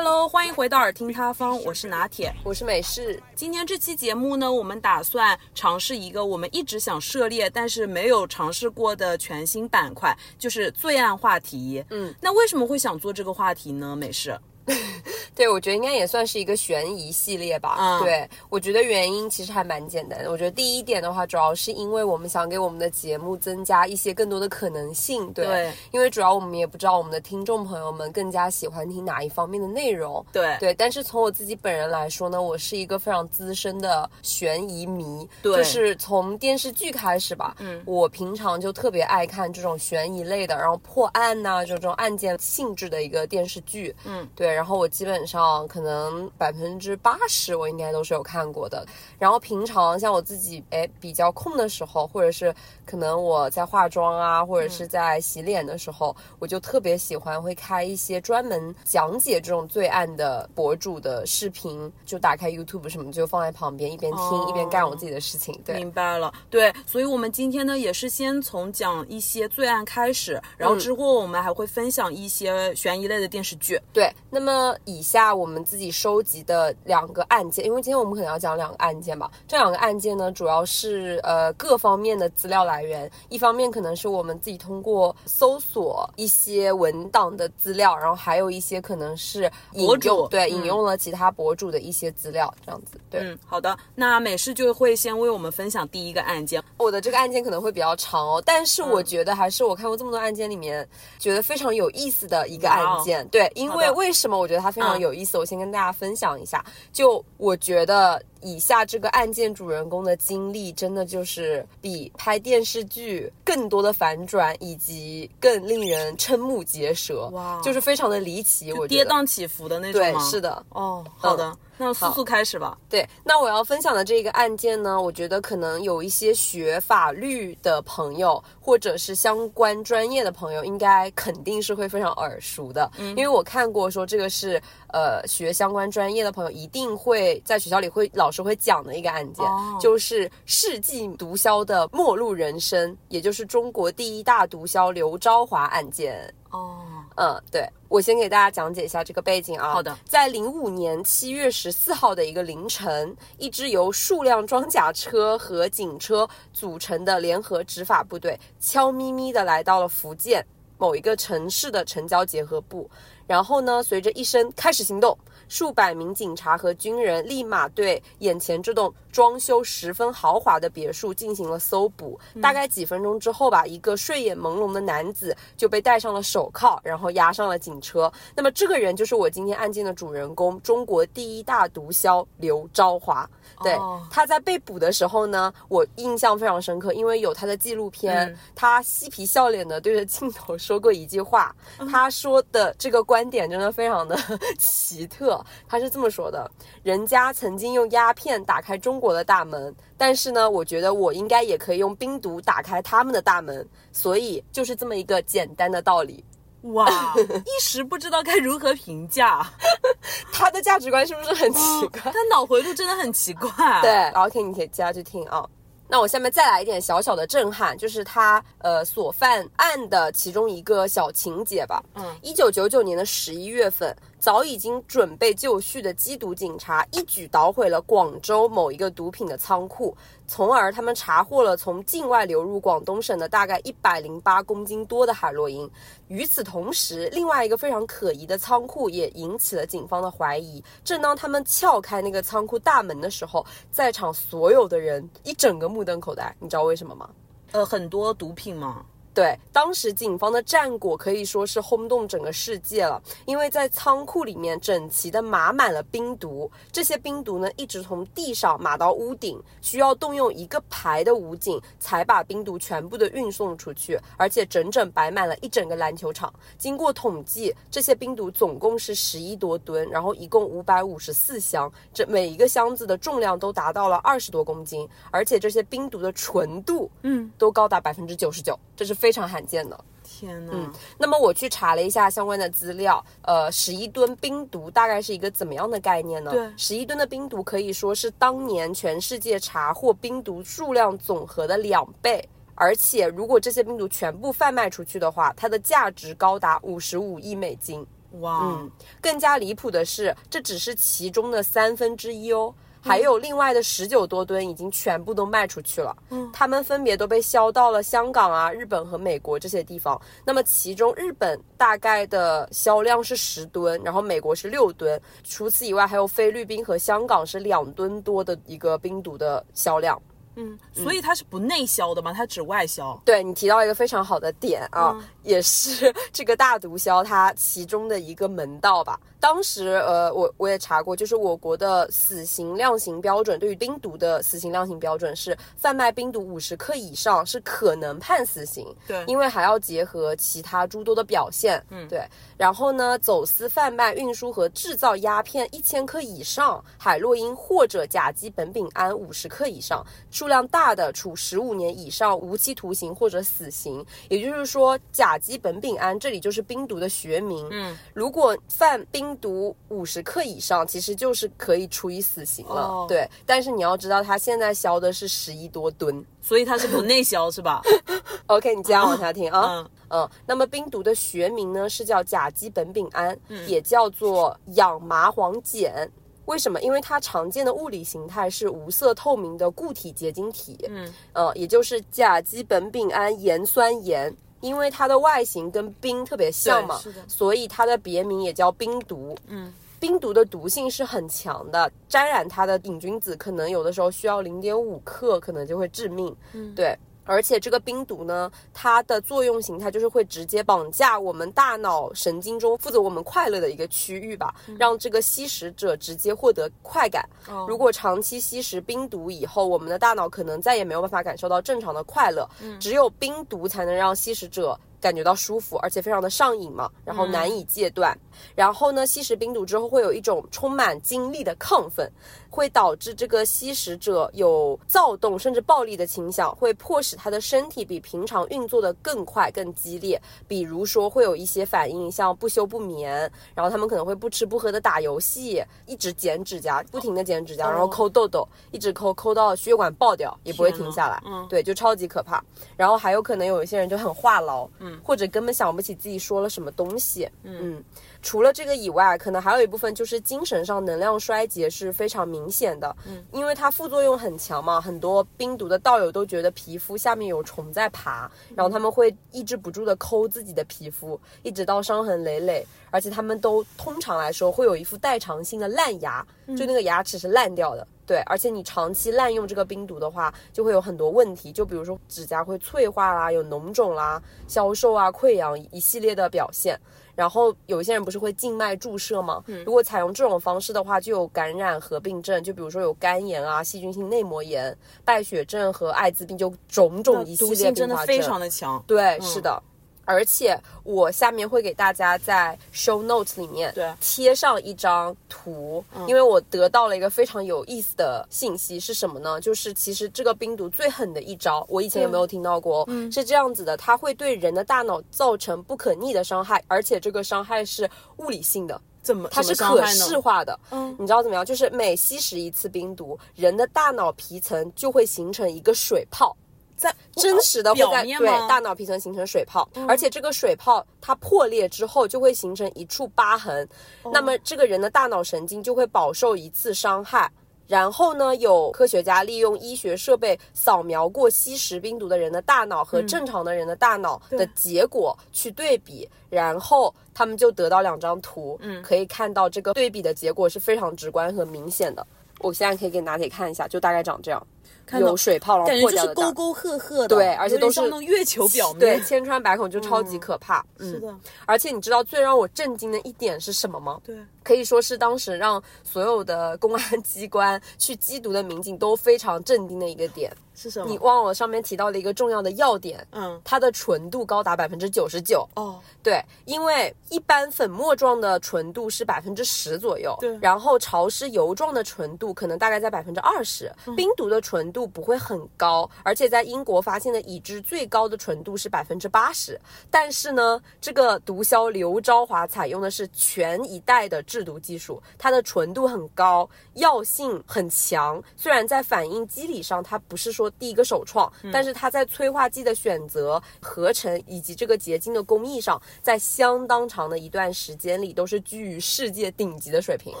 Hello，欢迎回到耳听他方，我是拿铁。我是美式，今天这期节目呢，我们打算尝试一个我们一直想涉猎，但是没有尝试过的全新板块，就是罪案话题。嗯，那为什么会想做这个话题呢？美式，对我觉得应该也算是一个悬疑系列吧。嗯对我觉得原因其实还蛮简单的。我觉得第一点的话，主要是因为我们想给我们的节目增加一些更多的可能性。对，对因为主要我们也不知道我们的听众朋友们更加喜欢听哪一方面的内容。对对，但是从我自己本人来说呢，我是一个非常资深的悬疑迷，对就是从电视剧开始吧，嗯我平常就特别爱看这种悬疑类的，然后破案呐、就这种案件性质的一个电视剧，嗯，对，然后我基本上可能百分之八十我应该都是有看过的，然后平常像我自己哎比较空的时候，或者是可能我在化妆啊，或者是在洗脸的时候，我就特别喜欢会开一些专门讲解这种罪案的博主的视频，就打开 YouTube 什么就放在旁边，一边听、哦一边干我自己的事情。对，明白了。对，所以我们今天呢，也是先从讲一些罪案开始，然后嗯之后我们还会分享一些悬疑类的电视剧。对，那么以下我们自己收集的两个案件，因为今天我们可能要讲两个案件吧。这两个案件呢，主要是呃各方面的资料来源，一方面可能是我们自己通过搜索一些文档的资料，然后还有一些可能是引博主对嗯引用了其他博主的一些资料，这样子。对，嗯，好的。那美式就会先为我们分享第一个案件。我的这个案件可能会比较长哦，但是我觉得还是我看过这么多案件里面，觉得非常有意思的一个案件。对，因为为什么我觉得它非常嗯有意思？我先跟大家分享一下。就我觉得以下这个案件主人公的经历，真的就是比拍电视剧更多的反转，以及更令人瞠目结舌。哇就是非常的离奇，我觉跌。宕起伏的那种对，是。的。哦，好的，那速速开始吧。对，那我要分享的这个案件呢，我觉得可能有一些学法律的朋友，或者是相关专业的朋友，应该肯定是会非常耳熟的，嗯因为我看过说这个是呃学相关专业的朋友一定会在学校里会老师会讲的一个案件，哦就是世纪毒枭的末路人生，也就是中国第一大毒枭刘昭华案件。哦，嗯，对，我先给大家讲解一下这个背景啊。好的，在零五年七月十四号的一个凌晨，一支由数辆装甲车和警车组成的联合执法部队，悄咪咪的来到了福建某一个城市的城郊结合部。然后呢，随着一声开始行动，数百名警察和军人立马对眼前这栋装修十分豪华的别墅进行了搜捕。大概几分钟之后吧，一个睡眼朦胧的男子就被戴上了手铐，然后押上了警车。那么这个人就是我今天案件的主人公，中国第一大毒枭刘昭华。对，哦他在被捕的时候呢，我印象非常深刻，因为有他的纪录片，嗯他嬉皮笑脸的对着镜头说过一句话，他说的这个观点真的非常的 奇特。他是这么说的：人家曾经用鸦片打开中国的大门，但是呢，我觉得我应该也可以用冰毒打开他们的大门，所以就是这么一个简单的道理。哇，一时不知道该如何评价。他的价值观是不是很奇怪？他脑回路真的很奇怪。对，OK，你可以接下去听啊。那我下面再来一点小小的震撼，就是他呃所犯案的其中一个小情节吧。嗯，一九九九年的十一月份，早已经准备就绪的缉毒警察一举捣毁了广州某一个毒品的仓库，从而他们查获了从境外流入广东省的大概一百零八公斤多的海洛因。与此同时，另外一个非常可疑的仓库也引起了警方的怀疑。正当他们撬开那个仓库大门的时候，在场所有的人一整个目瞪口呆。你知道为什么吗？呃，很多毒品嘛。对，当时警方的战果可以说是轰动整个世界了，因为在仓库里面整齐的码满了冰毒，这些冰毒呢一直从地上码到屋顶，需要动用一个排的武警才把冰毒全部的运送出去，而且整整摆满了一整个篮球场。经过统计，这些冰毒总共是十一多吨，然后一共五百五十四箱，这每一个箱子的重量都达到了二十多公斤，而且这些冰毒的纯度，嗯，都高达百分之九十九，这是非常罕见的。天呐！嗯，那么我去查了一下相关的资料，呃，十一吨冰毒大概是一个怎么样的概念呢？对十一吨的冰毒可以说是当年全世界查获冰毒数量总和的两倍。而且，如果这些冰毒全部贩卖出去的话，它的价值高达五十五亿美金。哇，嗯，更加离谱的是，这只是其中的三分之一哦。还有另外的十九多吨已经全部都卖出去了，嗯，他们分别都被销到了香港啊、日本和美国这些地方。那么其中日本大概的销量是十吨，然后美国是六吨，除此以外还有菲律宾和香港是两吨多的一个冰毒的销量。嗯，所以它是不内销的吗？它只外销？对你提到一个非常好的点啊，也是这个大毒枭它其中的一个门道吧。当时呃，我我也查过，就是我国的死刑量刑标准，对于冰毒的死刑量刑标准是贩卖冰毒五十克以上是可能判死刑。对，因为还要结合其他诸多的表现。嗯，对。然后呢，走私、贩卖、运输和制造鸦片一千克以上，海洛因或者甲基苯丙胺五十克以上，数量大的处十五年以上无期徒刑或者死刑。也就是说，甲基苯丙胺这里就是冰毒的学名。嗯，如果犯冰毒五十克以上，其实就是可以处以死刑了。对，但是你要知道，它现在销的是十一多吨，所以它是不内销是吧？OK，你接着往下听啊。嗯，那么冰毒的学名呢是叫甲基苯丙胺，也叫做氧麻黄碱。为什么？因为它常见的物理形态是无色透明的固体结晶体。嗯，呃，也就是甲基苯丙胺盐酸盐。因为它的外形跟冰特别像嘛，所以它的别名也叫冰毒。嗯，冰毒的毒性是很强的，沾染它的瘾君子可能有的时候需要零点五克，可能就会致命。嗯，对。而且这个冰毒呢，它的作用形态就是会直接绑架我们大脑神经中负责我们快乐的一个区域吧，让这个吸食者直接获得快感。如果长期吸食冰毒以后，我们的大脑可能再也没有办法感受到正常的快乐，只有冰毒才能让吸食者。感觉到舒服，而且非常的上瘾嘛，然后难以戒断。然后呢，吸食冰毒之后会有一种充满精力的亢奋，会导致这个吸食者有躁动甚至暴力的倾向，会迫使他的身体比平常运作的更快、更激烈。比如说会有一些反应，像不休不眠，然后他们可能会不吃不喝的打游戏，一直剪指甲，不停的剪指甲，然后抠痘痘，一直抠抠到血管爆掉也不会停下来。嗯，对，就超级可怕。然后还有可能有一些人就很话痨。嗯或者根本想不起自己说了什么东西。嗯，除了这个以外，可能还有一部分就是精神上能量衰竭是非常明显的。嗯，因为它副作用很强嘛，很多冰毒的道友都觉得皮肤下面有虫在爬，然后他们会抑制不住的抠自己的皮肤，一直到伤痕累累。而且他们都通常来说会有一副代偿性的烂牙，就那个牙齿是烂掉的。对，而且你长期滥用这个冰毒的话，就会有很多问题，就比如说指甲会脆化啦，有脓肿啦，消瘦啊，溃疡一系列的表现。然后有一些人不是会静脉注射吗？如果采用这种方式的话，就有感染合并症，就比如说有肝炎啊、细菌性内膜炎、败血症和艾滋病，就种种一系列并发症。真的非常的强。对，是的。而且我下面会给大家在 show notes 里面贴上一张图，因为我得到了一个非常有意思的信息是什么呢？就是其实这个冰毒最狠的一招，我以前有没有听到过？嗯，是这样子的，它会对人的大脑造成不可逆的伤害，而且这个伤害是物理性的，怎么？它是可视化的。嗯，你知道怎么样？就是每吸食一次冰毒，人的大脑皮层就会形成一个水泡。在真实的会在对大脑皮层形成水泡，而且这个水泡它破裂之后就会形成一处疤痕，那么这个人的大脑神经就会饱受一次伤害。然后呢，有科学家利用医学设备扫描过吸食冰毒的人的大脑和正常的人的大脑的结果去对比，然后他们就得到两张图，嗯，可以看到这个对比的结果是非常直观和明显的。我现在可以给拿铁看一下，就大概长这样。有水泡，然后破掉的，沟沟壑壑的，对，而且都是月球表面，对，千疮百孔就超级可怕。是的，而且你知道最让我震惊的一点是什么吗？对，可以说是当时让所有的公安机关去缉毒的民警都非常震惊的一个点。是什么？你忘了上面提到的一个重要的要点，嗯，它的纯度高达百分之九十九。哦，对，因为一般粉末状的纯度是百分之十左右，对，然后潮湿油状的纯度可能大概在百分之二十，冰毒的纯。纯度不会很高，而且在英国发现的已知最高的纯度是百分之八十。但是呢，这个毒枭刘昭华采用的是全一代的制毒技术，它的纯度很高，药性很强。虽然在反应机理上它不是说第一个首创，但是它在催化剂的选择、合成以及这个结晶的工艺上，在相当长的一段时间里都是居于世界顶级的水平。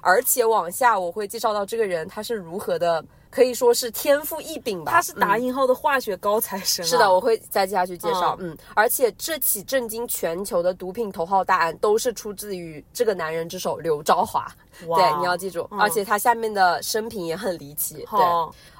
而且往下我会介绍到这个人他是如何的，可以说是天赋异禀吧。他是打嗯引号的化学高材生、啊是的，我会再接下去介绍。嗯而且这起震惊全球的毒品头号大案都是出自于这个男人之手刘昭华。哇对，你要记住，而且他下面的生平也很离奇。对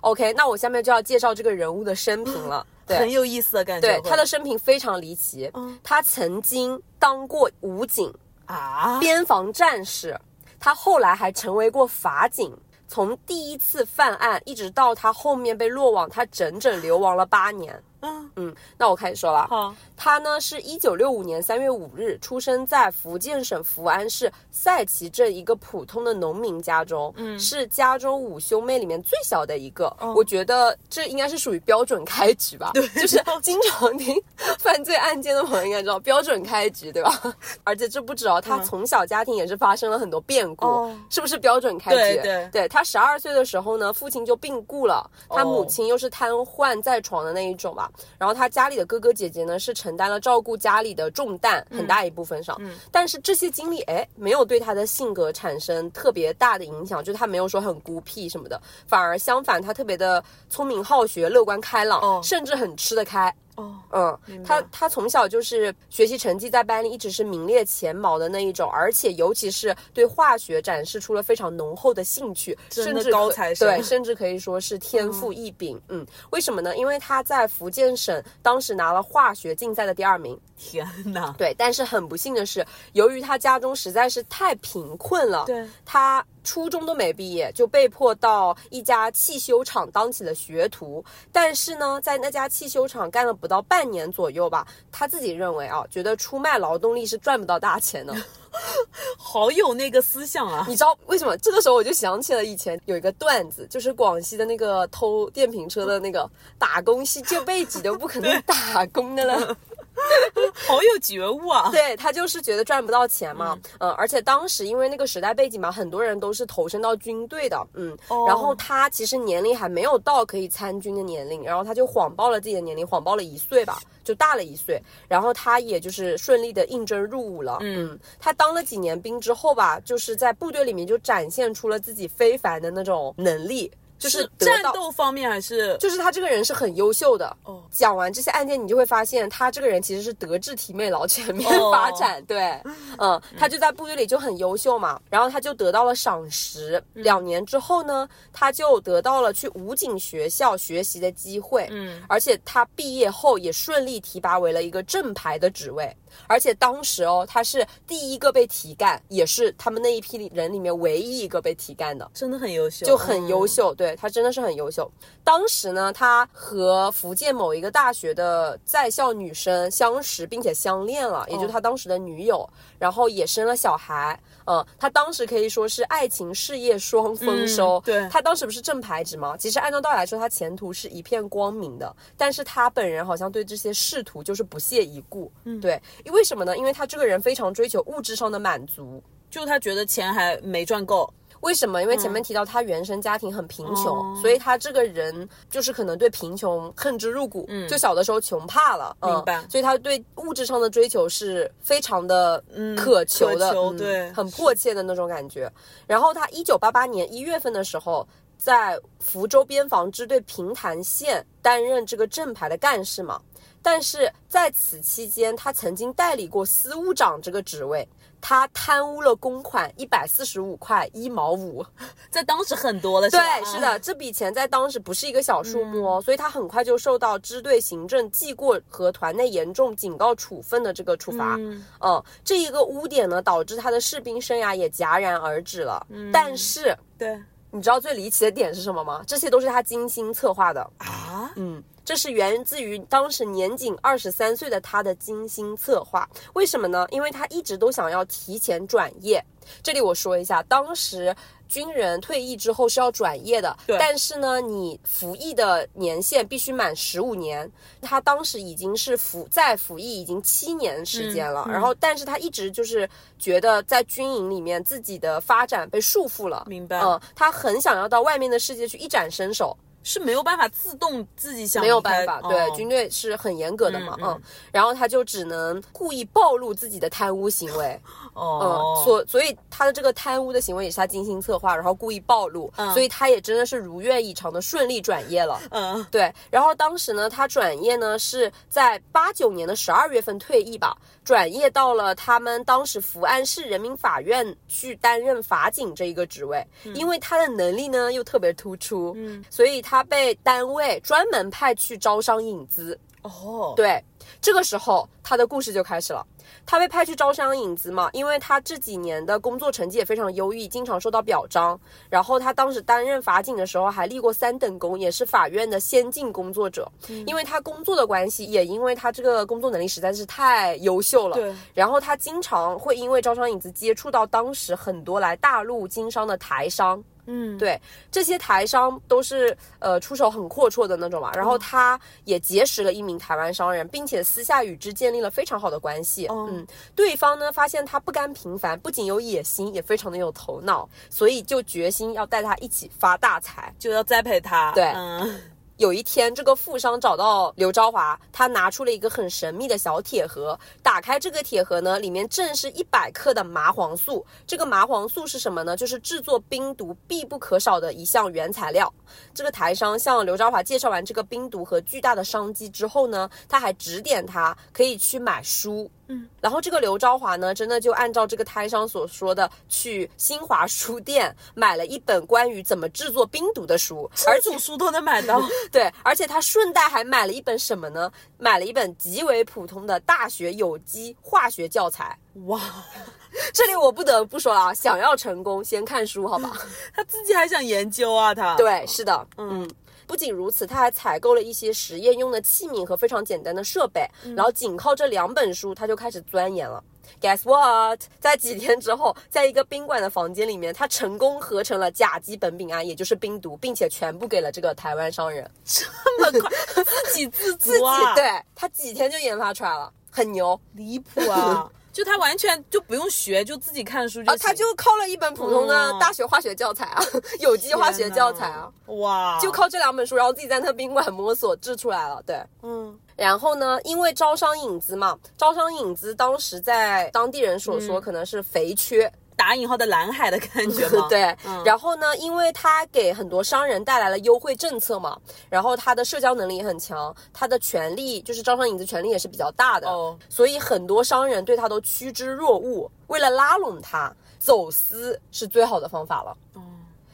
，，OK，那我下面就要介绍这个人物的生平了。对，很有意思的感觉。对他的生平非常离奇。嗯他曾经当过武警、啊，边防战士，他后来还成为过法警。从第一次犯案一直到他后面被落网，他整整流亡了八年。嗯，嗯，那我开始说了。好，他呢是一九六五年三月五日出生在福建省福安市赛岐镇一个普通的农民家中，嗯，是家中五兄妹里面最小的一个。我觉得这应该是属于标准开局吧，对，就是经常听犯罪案件的朋友应该知道标准开局，对吧？而且这不止哦，他从小家庭也是发生了很多变故，哦是不是标准开局？对对对他十二岁的时候呢，父亲就病故了，他母哦亲又是瘫痪在床的那一种吧。然后他家里的哥哥姐姐呢，是承担了照顾家里的重担，很大一部分上。但是这些经历，哎，没有对他的性格产生特别大的影响，就他没有说很孤僻什么的，反而相反，他特别的聪明好学、乐观开朗，哦甚至很吃得开。哦，嗯，他他从小就是学习成绩在班里一直是名列前茅的那一种，而且尤其是对化学展示出了非常浓厚的兴趣，甚至高材生对，甚至可以说是天赋异禀。嗯，为什么呢？因为他在福建省当时拿了化学竞赛的第二名。天哪，对，但是很不幸的是，由于他家中实在是太贫困了，对他初中都没毕业，就被迫到一家汽修厂当起了学徒。但是呢，在那家汽修厂干了不到半年左右吧，他自己认为啊，觉得出卖劳动力是赚不到大钱的。好有那个思想啊！你知道为什么？这个时候我就想起了以前有一个段子，就是广西的那个偷电瓶车的那个打工系这辈子都不可能 打工的了。好有觉悟啊！对他就是觉得赚不到钱嘛，嗯、而且当时因为那个时代背景嘛，很多人都是投身到军队的，嗯，哦。然后他其实年龄还没有到可以参军的年龄，然后他就谎报了自己的年龄，谎报了一岁吧，就大了一岁，然后他也就是顺利的应征入伍了，嗯，他当了几年兵之后吧，就是在部队里面就展现出了自己非凡的那种能力，就是是战斗方面还是就是他这个人是很优秀的。哦讲完这些案件，你就会发现他这个人其实是德智体美劳全面哦发展。对，嗯，他就在部队里就很优秀嘛，然后他就得到了赏识。嗯两年之后呢，他就得到了去武警学校学习的机会。嗯，而且他毕业后也顺利提拔为了一个正牌的职位。而且当时哦，他是第一个被提干，也是他们那一批里人里面唯一一个被提干的。真的很优秀，就很优嗯。秀，对他真的是很优秀。当时呢，他和福建某一个大学的在校女生相识，并且相恋了，也就是他当时的女友，然后也生了小孩。嗯，他当时可以说是爱情事业双丰收。嗯对他当时不是正牌职吗？其实按照道理来说，他前途是一片光明的，但是他本人好像对这些仕途就是不屑一顾。嗯，对，因为什么呢？因为他这个人非常追求物质上的满足。就他觉得钱还没赚够，为什么？因为前面提到他原生家庭很贫穷，哦所以他这个人就是可能对贫穷恨之入骨，就小的时候穷怕了，嗯明白所以他对物质上的追求是非常的渴求的，渴求嗯对很迫切的那种感觉。然后他一九八八年一月份的时候。在福州边防支队平潭县担任这个正牌的干事嘛，但是在此期间，他曾经代理过司务长这个职位，他贪污了公款一百四十五块一毛五。在当时很多了，对，是的，这笔钱在当时不是一个小数目哦，所以他很快就受到支队行政记过和团内严重警告处分的这个处罚。嗯嗯，这一个污点呢，导致他的士兵生涯也戛然而止了。但是对你知道最离奇的点是什么吗？这些都是他精心策划的。啊，嗯，这是源自于当时年仅二十三岁的他的精心策划。为什么呢？因为他一直都想要提前转业。这里我说一下，当时。军人退役之后是要转业的，但是呢，你服役的年限必须满十五年。他当时已经是服在服役已经七年时间了，然后，但是他一直就是觉得在军营里面自己的发展被束缚了，明白？嗯，他很想要到外面的世界去一展身手。是没有办法自动自己想没有办法，对军队是很严格的嘛，嗯，然后他就只能故意暴露自己的贪污行为，哦，所所以他的这个贪污的行为也是他精心策划，然后故意暴露，所以他也真的是如愿以偿的顺利转业了，嗯，对，然后当时呢，他转业呢是在八九年的十二月份退役吧。转业到了他们当时福安市人民法院去担任法警这一个职位，因为他的能力呢又特别突出，嗯，所以他被单位专门派去招商引资。哦，对，这个时候他的故事就开始了。他被派去招商引资嘛，因为他这几年的工作成绩也非常优异，经常受到表彰。然后他当时担任法警的时候还立过三等功，也是法院的先进工作者。因为他工作的关系，也因为他这个工作能力实在是太优秀了。对。然后他经常会因为招商引资接触到当时很多来大陆经商的台商。嗯，对，这些台商都是呃出手很阔绰的那种嘛，然后他也结识了一名台湾商人，并且私下与之建立了非常好的关系。嗯，对方呢发现他不甘平凡，不仅有野心，也非常的有头脑，所以就决心要带他一起发大财，就要栽培他。对，嗯。有一天，这个富商找到刘昭华，他拿出了一个很神秘的小铁盒。打开这个铁盒呢，里面正是一百克的麻黄素。这个麻黄素是什么呢？就是制作冰毒必不可少的一项原材料。这个台商向刘昭华介绍完这个冰毒和巨大的商机之后呢，他还指点他可以去买书。嗯，然后这个刘昭华呢，真的就按照这个胎商所说的，去新华书店买了一本关于怎么制作冰毒的书，而且书都能买到。对，而且他顺带还买了一本什么呢？买了一本极为普通的大学有机化学教材。哇，这里我不得不说啊，想要成功，先看书，好吧？他自己还想研究啊，他。对，是的，嗯。不仅如此，他还采购了一些实验用的器皿和非常简单的设备，然后仅靠这两本书，他就开始钻研了。Guess what？在几天之后，在一个宾馆的房间里面，他成功合成了甲基苯丙胺，也就是冰毒，并且全部给了这个台湾商人。这么快，自给自足啊！对他几天就研发出来了，很牛，离谱啊！就他完全就不用学，就自己看书就。他就靠了一本普通的大学化学教材啊，有机化学教材啊，哇！就靠这两本书，然后自己在那宾馆摸索制出来了。对，嗯。然后呢，因为招商引资嘛，招商引资当时在当地人所说可能是肥缺。打引号的蓝海的感觉吗？对，然后呢，因为他给很多商人带来了优惠政策嘛，然后他的社交能力也很强，他的权力就是招商引资权力也是比较大的，哦，所以很多商人对他都趋之若鹜。为了拉拢他，走私是最好的方法了。嗯，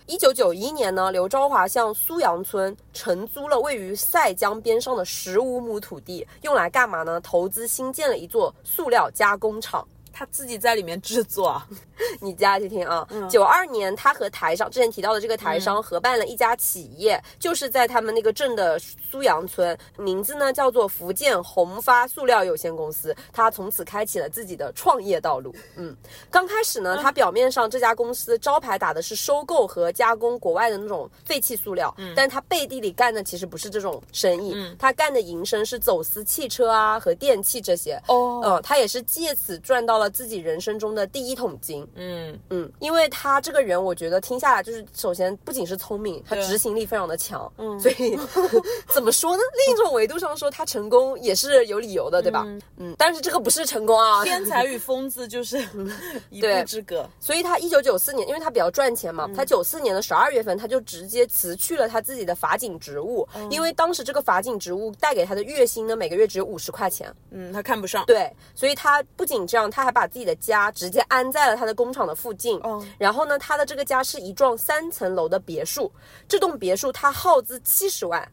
一九九一年呢，刘昭华向苏阳村承租了位于塞江边上的十五亩土地，用来干嘛呢？投资新建了一座塑料加工厂。他自己在里面制作，你家去听啊。九二年，他和台商之前提到的这个台商合办了一家企业，就是在他们那个镇的苏阳村，名字呢叫做福建宏发塑料有限公司。他从此开启了自己的创业道路。嗯，刚开始呢，他表面上这家公司招牌打的是收购和加工国外的那种废弃塑料，但他背地里干的其实不是这种生意，他干的营生是走私汽车啊和电器这些。哦，嗯，他也是借此赚到了。自己人生中的第一桶金，嗯嗯，因为他这个人，我觉得听下来就是，首先不仅是聪明，他执行力非常的强，嗯，所以 怎么说呢？另一种维度上说，他成功也是有理由的，对吧？嗯，但是这个不是成功啊，天才与疯子就是 一步之隔。所以他一九九四年，因为他比较赚钱嘛，他九四年的十二月份，他就直接辞去了他自己的法警职务，因为当时这个法警职务带给他的月薪呢，每个月只有五十块钱，嗯，他看不上，对，所以他不仅这样，他还把把自己的家直接安在了他的工厂的附近，哦，然后呢，他的这个家是一幢三层楼的别墅，这栋别墅他耗资七十万，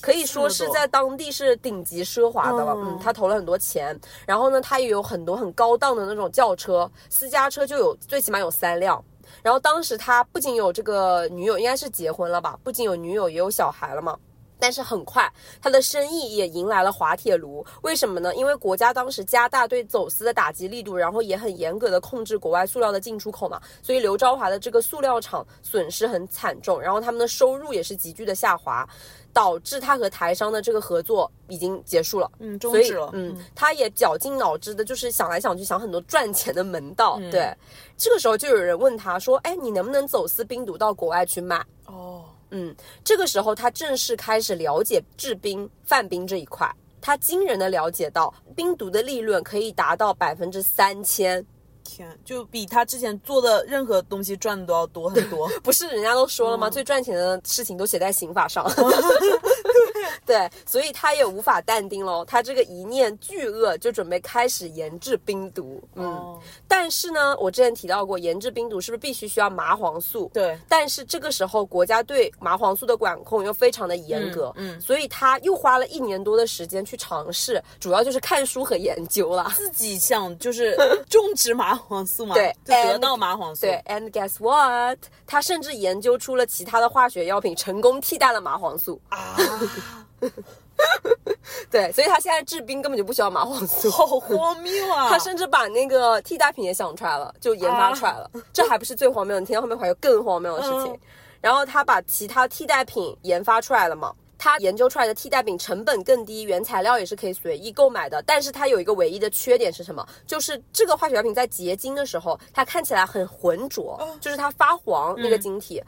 可以说是在当地是顶级奢华的了，嗯，他投了很多钱，然后呢，他也有很多很高档的那种轿车，私家车就有最起码有三辆，然后当时他不仅有这个女友，应该是结婚了吧，不仅有女友，也有小孩了嘛。但是很快，他的生意也迎来了滑铁卢。为什么呢？因为国家当时加大对走私的打击力度，然后也很严格的控制国外塑料的进出口嘛，所以刘昭华的这个塑料厂损失很惨重，然后他们的收入也是急剧的下滑，导致他和台商的这个合作已经结束了。嗯，终止了。嗯，他也绞尽脑汁的，就是想来想去，想很多赚钱的门道。对，这个时候就有人问他说：“哎，你能不能走私冰毒到国外去卖？”哦，嗯，这个时候他正式开始了解制冰、贩冰这一块。他惊人的了解到，冰毒的利润可以达到百分之三千。天，就比他之前做的任何东西赚的都要多很多。不是人家都说了吗？最赚钱的事情都写在刑法上。对，所以他也无法淡定喽。他这个一念巨恶，就准备开始研制冰毒。嗯，哦但是呢，我之前提到过，研制冰毒是不是必须需要麻黄素？对，但是这个时候国家对麻黄素的管控又非常的严格，嗯嗯所以他又花了一年多的时间去尝试，主要就是看书和研究了。自己想就是 种植麻黄素嘛，对就得到麻黄素。对，and guess what？他甚至研究出了其他的化学药品，成功替代了麻黄素。啊，对，所以他现在制冰根本就不需要麻黄素。好荒谬啊！他甚至把那个替代品也想出来了，就研发出来了。这还不是最荒谬的，你听到后面还有更荒谬的事情。嗯然后他把其他替代品研发出来了嘛？他研究出来的替代品成本更低，原材料也是可以随意购买的。但是它有一个唯一的缺点是什么？就是这个化学药品在结晶的时候，它看起来很浑浊，就是它发黄那个晶体。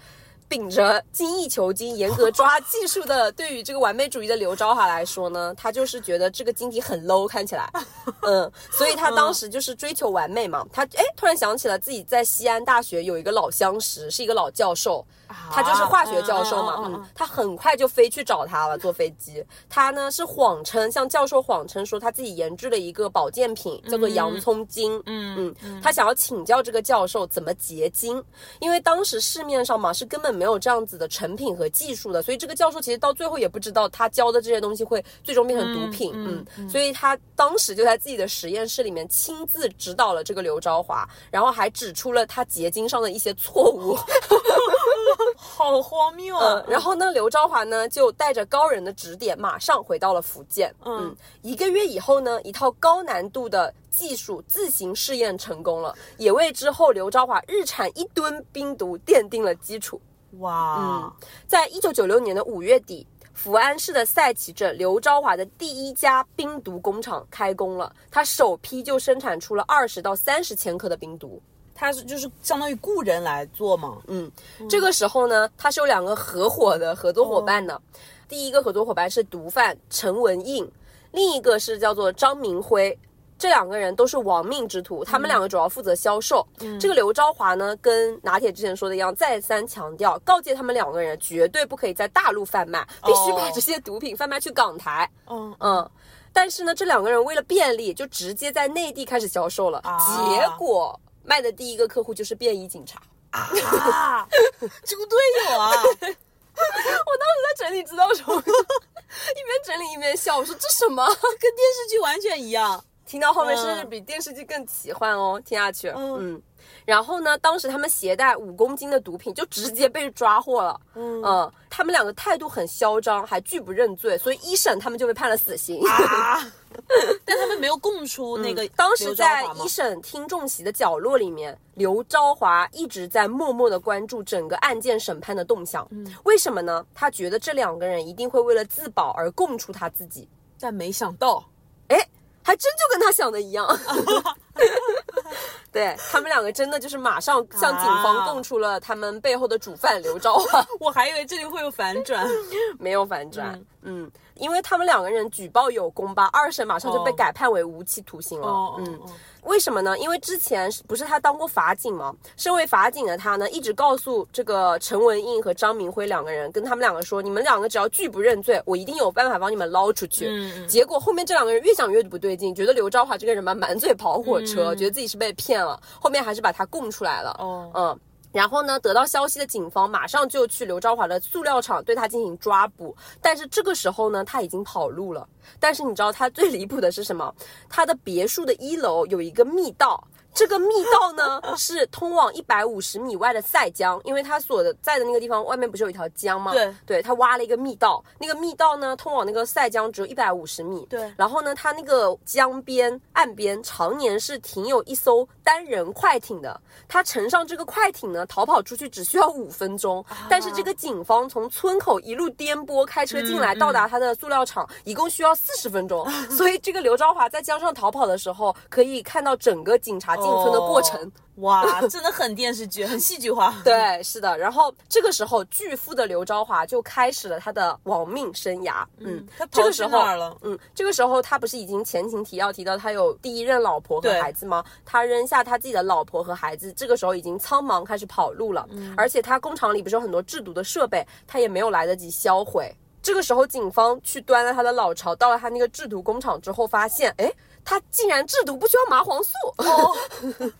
秉着精益求精、严格抓技术的，对于这个完美主义的刘昭华来说呢，他就是觉得这个晶体很 low，看起来，嗯，所以他当时就是追求完美嘛。他哎，突然想起了自己在西安大学有一个老相识，是一个老教授，他就是化学教授嘛，嗯他很快就飞去找他了，坐飞机。他呢是谎称向教授谎称说他自己研制了一个保健品，叫做洋葱精，嗯嗯，他想要请教这个教授怎么结晶，因为当时市面上嘛是根本没有这样子的成品和技术的，所以这个教授其实到最后也不知道他教的这些东西会最终变成毒品，嗯嗯，所以他当时就在自己的实验室里面亲自指导了这个刘昭华，然后还指出了他结晶上的一些错误，好荒谬啊！嗯，然后呢，刘昭华呢就带着高人的指点，马上回到了福建。嗯一个月以后呢，一套高难度的技术自行试验成功了，也为之后刘昭华日产一吨冰毒奠定了基础。哇，嗯在一九九六年的五月底，福安市的赛旗镇刘昭华的第一家冰毒工厂开工了，他首批就生产出了二十到三十千克的冰毒。他是就是相当于雇人来做嘛，嗯，这个时候呢，他是有两个合伙的合作伙伴的。第一个合作伙伴是毒贩陈文印，另一个是叫做张明辉。这两个人都是亡命之徒，他们两个主要负责销售。这个刘昭华呢，跟拿铁之前说的一样，再三强调，告诫他们两个人绝对不可以在大陆贩卖，必须把这些毒品贩卖去港台。嗯，嗯，但是呢，这两个人为了便利，就直接在内地开始销售了。啊结果卖的第一个客户就是便衣警察。啊，猪 队友啊！我当时在整理资料的时候，一边整理一边笑，我说这什么？跟电视剧完全一样。听到后面嗯甚至比电视剧更奇幻哦，听下去，嗯嗯。然后呢，当时他们携带五公斤的毒品，就直接被抓获了。嗯他们两个态度很嚣张，还拒不认罪，所以一审他们就被判了死刑。啊！但他们没有供出那个、嗯当时在一审听众席的角落里面，刘昭华一直在默默的关注整个案件审判的动向。为什么呢？他觉得这两个人一定会为了自保而供出他自己。但没想到，哎，还真就跟他想的一样。对他们两个真的就是马上向警方供出了他们背后的主犯刘昭华，我还以为这里会有反转。没有反转。嗯因为他们两个人举报有功吧，二审马上就被哦改判为无期徒刑了。哦，嗯嗯，为什么呢？因为之前不是他当过法警吗？身为法警的他呢，一直告诉这个陈文印和张明辉两个人，跟他们两个说，你们两个只要拒不认罪，我一定有办法帮你们捞出去。嗯嗯结果后面这两个人越想越不对劲，觉得刘昭华这个人吧满嘴跑火车，觉得自己是被骗了，后面还是把他供出来了。哦，嗯。然后呢，得到消息的警方马上就去刘昭华的塑料厂对他进行抓捕，但是这个时候呢，他已经跑路了。但是你知道他最离谱的是什么？他的别墅的一楼有一个密道，这个密道呢是通往一百五十米外的塞江，因为他所在的那个地方外面不是有一条江吗？对对，他挖了一个密道，那个密道呢通往那个塞江只有一百五十米。对然后呢，它那个江边岸边常年是停有一艘单人快艇的，他乘上这个快艇呢，逃跑出去只需要五分钟。但是这个警方从村口一路颠簸开车进来，嗯到达他的塑料厂，一共需要四十分钟。所以这个刘昭华在江上逃跑的时候，可以看到整个警察进村的过程。哦哇，真的很电视剧，很戏剧化。对，是的。然后这个时候，巨富的刘昭华就开始了他的亡命生涯。嗯，他跑去这个时候哪儿了？嗯，这个时候他不是已经前情提要提到他有第一任老婆和孩子吗？他扔下他自己的老婆和孩子，这个时候已经苍忙开始跑路了。嗯而且他工厂里不是有很多制毒的设备，他也没有来得及销毁。这个时候，警方去端了他的老巢，到了他那个制毒工厂之后，发现，哎，他竟然制毒不需要麻黄素。哦，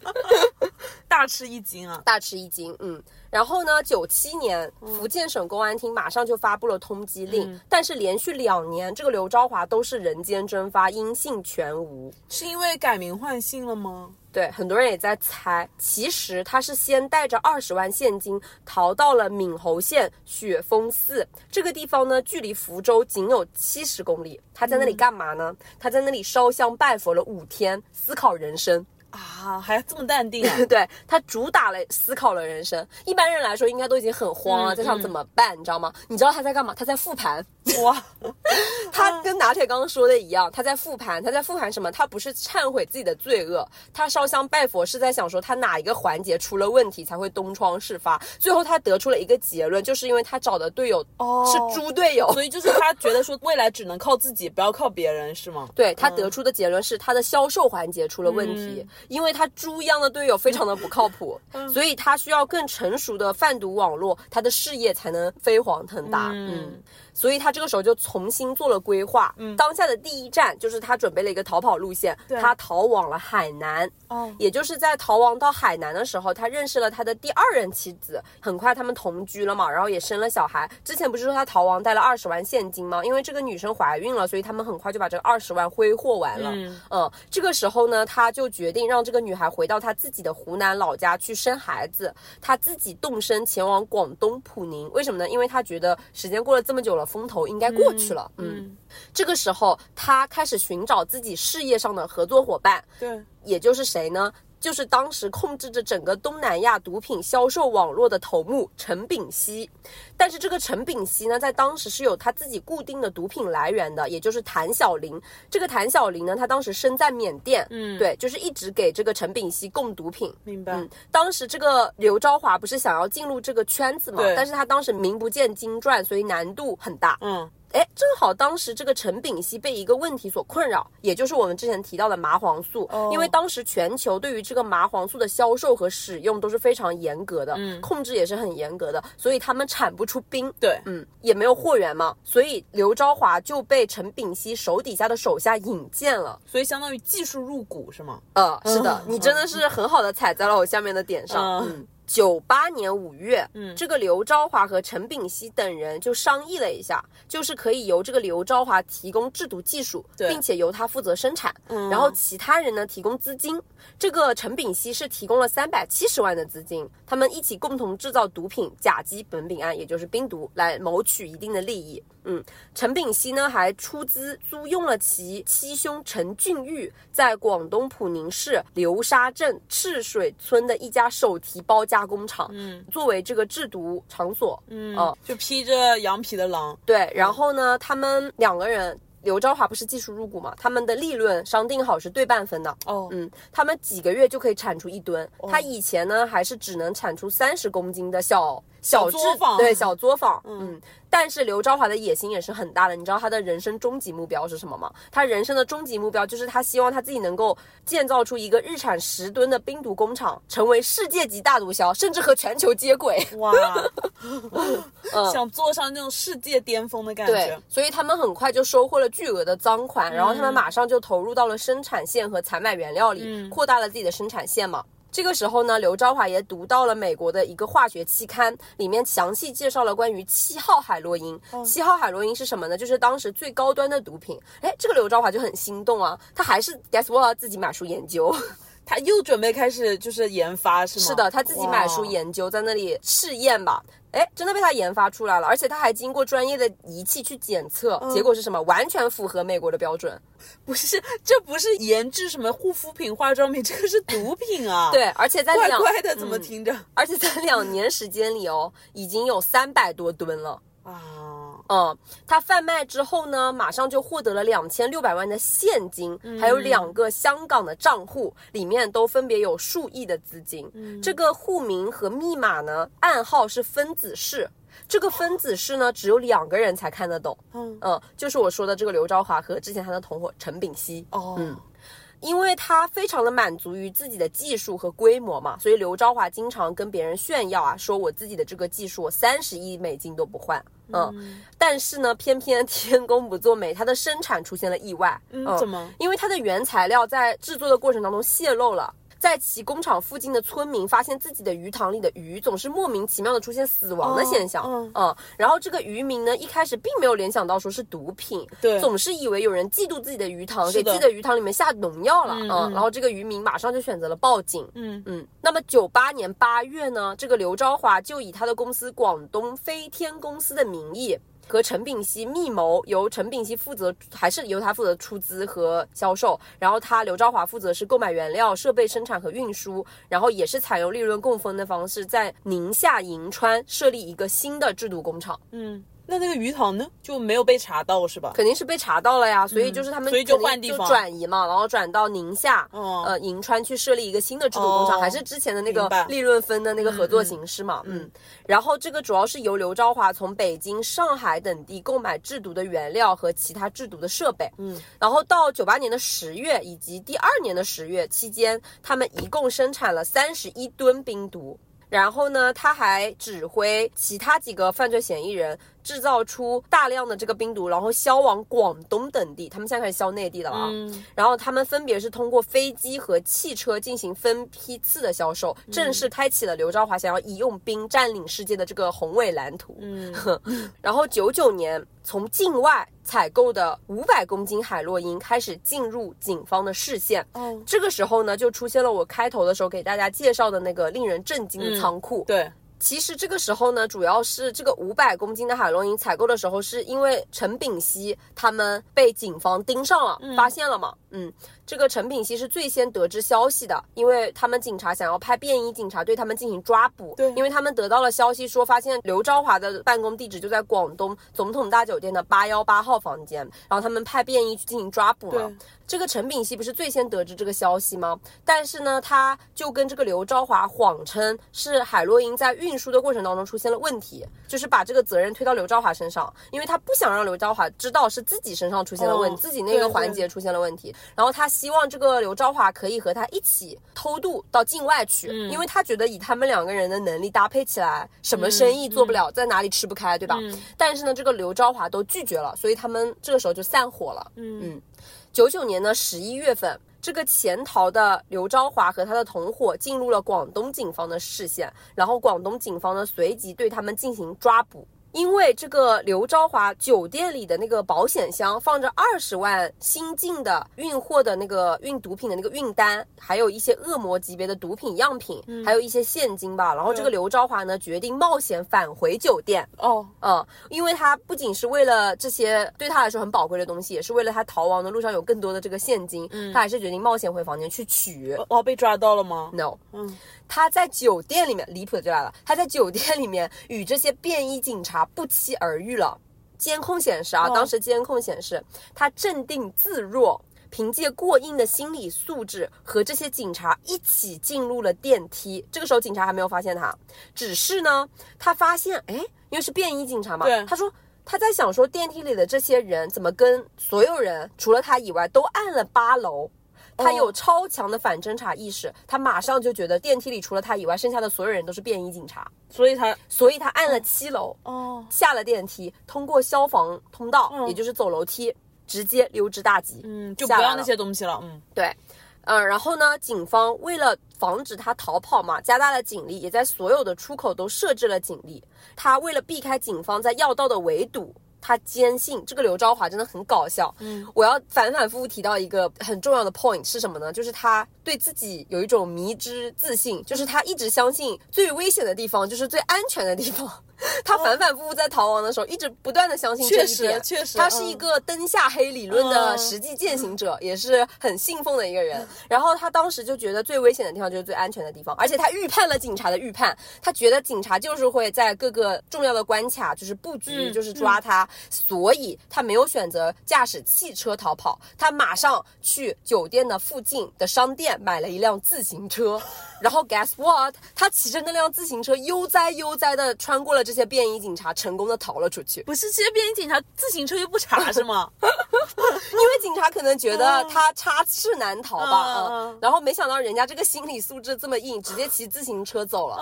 大吃一惊啊！大吃一惊，嗯。然后呢，九七年，福建省公安厅马上就发布了通缉令，但是连续两年，这个刘昭华都是人间蒸发，音信全无。是因为改名换姓了吗？对，很多人也在猜，其实他是先带着二十万现金逃到了闽侯县雪峰寺这个地方呢，距离福州仅有七十公里。他在那里干嘛呢？他在那里烧香拜佛了五天，思考人生。啊，还这么淡定啊？对他主打了思考了人生。一般人来说，应该都已经很慌了，嗯在想怎么办，你知道吗？你知道他在干嘛？他在复盘。哇，他跟拿铁刚刚说的一样，他在复盘，他在复盘什么？他不是忏悔自己的罪恶，他烧香拜佛是在想说他哪一个环节出了问题才会东窗事发。最后他得出了一个结论，就是因为他找的队友哦是猪队友。所以就是他觉得说未来只能靠自己，不要靠别人，是吗？对他得出的结论是他的销售环节出了问题，因为他猪一样的队友非常的不靠谱，所以他需要更成熟的贩毒网络，他的事业才能飞黄腾达。嗯所以他这个时候就重新做了规划。嗯，当下的第一站就是他准备了一个逃跑路线，他逃往了海南。哦也就是在逃亡到海南的时候，他认识了他的第二任妻子。很快他们同居了嘛，然后也生了小孩。之前不是说他逃亡带了二十万现金吗？因为这个女生怀孕了，所以他们很快就把这个二十万挥霍完了。嗯这个时候呢，他就决定让这个女孩回到他自己的湖南老家去生孩子，他自己动身前往广东普宁。为什么呢？因为他觉得时间过了这么久了，风头应该过去了。嗯，这个时候他开始寻找自己事业上的合作伙伴，对，也就是谁呢？就是当时控制着整个东南亚毒品销售网络的头目陈炳熙。但是这个陈炳熙呢，在当时是有他自己固定的毒品来源的，也就是谭小林。这个谭小林呢，他当时身在缅甸，嗯，对，就是一直给这个陈炳熙供毒品。明白。嗯，当时这个刘昭华不是想要进入这个圈子嘛对，但是他当时名不见经传，所以难度很大。嗯，哎，正好当时这个陈炳熙被一个问题所困扰，也就是我们之前提到的麻黄素。哦因为当时全球对于这个麻黄素的销售和使用都是非常严格的，嗯控制也是很严格的，所以他们产不出兵。对，嗯，也没有货源嘛，所以刘昭华就被陈炳熙手底下的手下引荐了。所以相当于技术入股是吗？呃，是的，你真的是很好的踩在了我下面的点上。嗯嗯。九八年五月，嗯这个刘昭华和陈炳熙等人就商议了一下，就是可以由这个刘昭华提供制毒技术，并且由他负责生产，嗯然后其他人呢提供资金。这个陈炳熙是提供了三百七十万的资金，他们一起共同制造毒品甲基苯丙胺，也就是冰毒，来谋取一定的利益。嗯，陈炳熙呢还出资租用了其七兄陈俊玉在广东普宁市流沙镇赤水村的一家手提包加工厂，嗯，作为这个制毒场所。嗯，哦就披着羊皮的狼。对，然后呢，他们两个人。刘昭华不是技术入股嘛？他们的利润商定好是对半分的。哦，嗯，他们几个月就可以产出一吨。他以前呢还是只能产出三十公斤的小小作坊对小作坊。嗯，但是刘昭华的野心也是很大的。你知道他的人生终极目标是什么吗？他人生的终极目标就是他希望他自己能够建造出一个日产十吨的冰毒工厂，成为世界级大毒枭，甚至和全球接轨。哇，想坐上那种世界巅峰的感对觉。，所以他们很快就收获了巨额的赃款，然后他们马上就投入到了生产线和采买原料里，扩大了自己的生产线嘛。这个时候呢，刘昭华也读到了美国的一个化学期刊，里面详细介绍了关于七号海洛因。七号海洛因是什么呢？就是当时最高端的毒品。哎，这个刘昭华就很心动啊，他还是 guess what 自己买书研究。他又准备开始就是研发是吗？是的，他自己买书研究，在那里试验吧。哎，真的被他研发出来了，而且他还经过专业的仪器去检测，嗯结果是什么？完全符合美国的标准。不是，这不是研制什么护肤品、化妆品，这个是毒品啊！，对，而且在怪两，怪的，怎么听着、而且在两年时间里哦，已经有三百多吨了。啊？嗯，他贩卖之后呢，马上就获得了两千六百万的现金，还有两个香港的账户，里面都分别有数亿的资金。这个户名和密码呢，暗号是分子式。这个分子式呢，只有两个人才看得懂。嗯嗯，就是我说的这个刘昭华和之前他的同伙陈炳熙。哦，因为他非常的满足于自己的技术和规模嘛，所以刘昭华经常跟别人炫耀啊，说我自己的这个技术，我三十亿美金都不换。嗯，但是呢，偏偏 天公不作美，它的生产出现了意外。嗯，怎么？因为它的原材料在制作的过程当中泄露了。在其工厂附近的村民发现自己的鱼塘里的鱼总是莫名其妙的出现死亡的现象，哦嗯，然后这个渔民呢一开始并没有联想到说是毒品，对。总是以为有人嫉妒自己的鱼塘，给自己的鱼塘里面下农药了，嗯嗯，然后这个渔民马上就选择了报警，嗯。嗯，那么九八年八月呢，这个刘昭华就以他的公司广东飞天公司的名义。和陈炳熙密谋，由陈炳熙负责，还是由他负责出资和销售，然后他刘昭华负责是购买原料、设备生产和运输，然后也是采用利润共分的方式，在宁夏银川设立一个新的制毒工厂。嗯，那那个鱼塘呢？就没有被查到是吧？肯定是被查到了呀，所以就是他们嗯所以就换地方。转移嘛，然后转到宁夏，哦。呃，银川去设立一个新的制毒工厂，哦。还是之前的那个利润分的那个合作形式嘛，嗯然后这个主要是由刘昭华从北京、上海等地购买制毒的原料和其他制毒的设备，嗯，然后到九八年的十月以及第二年的十月期间，他们一共生产了三十一吨冰毒。然后呢，他还指挥其他几个犯罪嫌疑人制造出大量的这个冰毒，然后销往广东等地。他们现在开始销内地的了啊。嗯然后他们分别是通过飞机和汽车进行分批次的销售，正式开启了刘昭华想要以用兵占领世界的这个宏伟蓝图。嗯，然后九九年，从境外采购的五百公斤海洛因开始进入警方的视线。哦，这个时候呢，就出现了我开头的时候给大家介绍的那个令人震惊的仓库。对，其实这个时候呢，主要是这个五百公斤的海洛因采购的时候，是因为陈炳熙他们被警方盯上了，发现了嘛。嗯，这个陈炳熙是最先得知消息的，因为他们警察想要派便衣警察对他们进行抓捕。对因为他们得到了消息说，发现刘昭华的办公地址就在广东总统大酒店的八幺八号房间，然后他们派便衣去进行抓捕嘛。这个陈炳熙不是最先得知这个消息吗？但是呢，他就跟这个刘昭华谎称是海洛因在运输的过程当中出现了问题，就是把这个责任推到刘昭华身上，因为他不想让刘昭华知道是自己身上出现了问题，哦自己那个环节出现了问题。然后他希望这个刘昭华可以和他一起偷渡到境外去，嗯因为他觉得以他们两个人的能力搭配起来，什么生意做不了，在哪里吃不开，对吧？嗯但是呢，这个刘昭华都拒绝了，所以他们这个时候就散伙了。嗯九九年的十一月份，这个潜逃的刘昭华和他的同伙进入了广东警方的视线，然后广东警方呢随即对他们进行抓捕。因为这个刘昭华酒店里的那个保险箱放着二十万新进的运货的那个运毒品的那个运单，还有一些恶魔级别的毒品样品，还有一些现金吧。然后这个刘昭华呢决定冒险返回酒店，哦，嗯，因为他不仅是为了这些对他来说很宝贵的东西，也是为了他逃亡的路上有更多的这个现金，他还是决定冒险回房间去取。哦，被抓到了吗？No，嗯，他在酒店里面离谱的就来了，他在酒店里面与这些便衣警察不期而遇了。监控显示啊，哦当时监控显示他镇定自若。凭借过硬的心理素质，和这些警察一起进入了电梯。这个时候，警察还没有发现他，只是呢，他发现，哎，因为是便衣警察嘛，他说他在想说，电梯里的这些人怎么跟所有人除了他以外都按了八楼？他有超强的反侦查意识，他马上就觉得电梯里除了他以外，剩下的所有人都是便衣警察，所以他所以他按了七楼，哦，下了电梯，通过消防通道，嗯。也就是走楼梯，直接溜之大吉。嗯，就不要那些东西了，嗯，对，嗯，然后呢，警方为了防止他逃跑嘛，加大了警力，也在所有的出口都设置了警力。他为了避开警方在要道的围堵，他坚信这个刘昭华真的很搞笑。嗯，我要反反复复提到一个很重要的 point 是什么呢？就是他对自己有一种迷之自信，就是他一直相信最危险的地方就是最安全的地方。他反反复复在逃亡的时候，一直不断的相信这一点。确实，他是一个灯下黑理论的实际践行者，也是很信奉的一个人。然后他当时就觉得最危险的地方就是最安全的地方，而且他预判了警察的预判，他觉得警察就是会在各个重要的关卡就是布局，就是抓他，所以他没有选择驾驶汽车逃跑，他马上去酒店的附近的商店买了一辆自行车。然后 guess what？他骑着那辆自行车悠哉悠哉的穿过了这些便衣警察，成功的逃了出去。不是，这些便衣警察自行车又不查是吗？因为警察可能觉得他插翅难逃吧，嗯。然后没想到人家这个心理素质这么硬，直接骑自行车走了。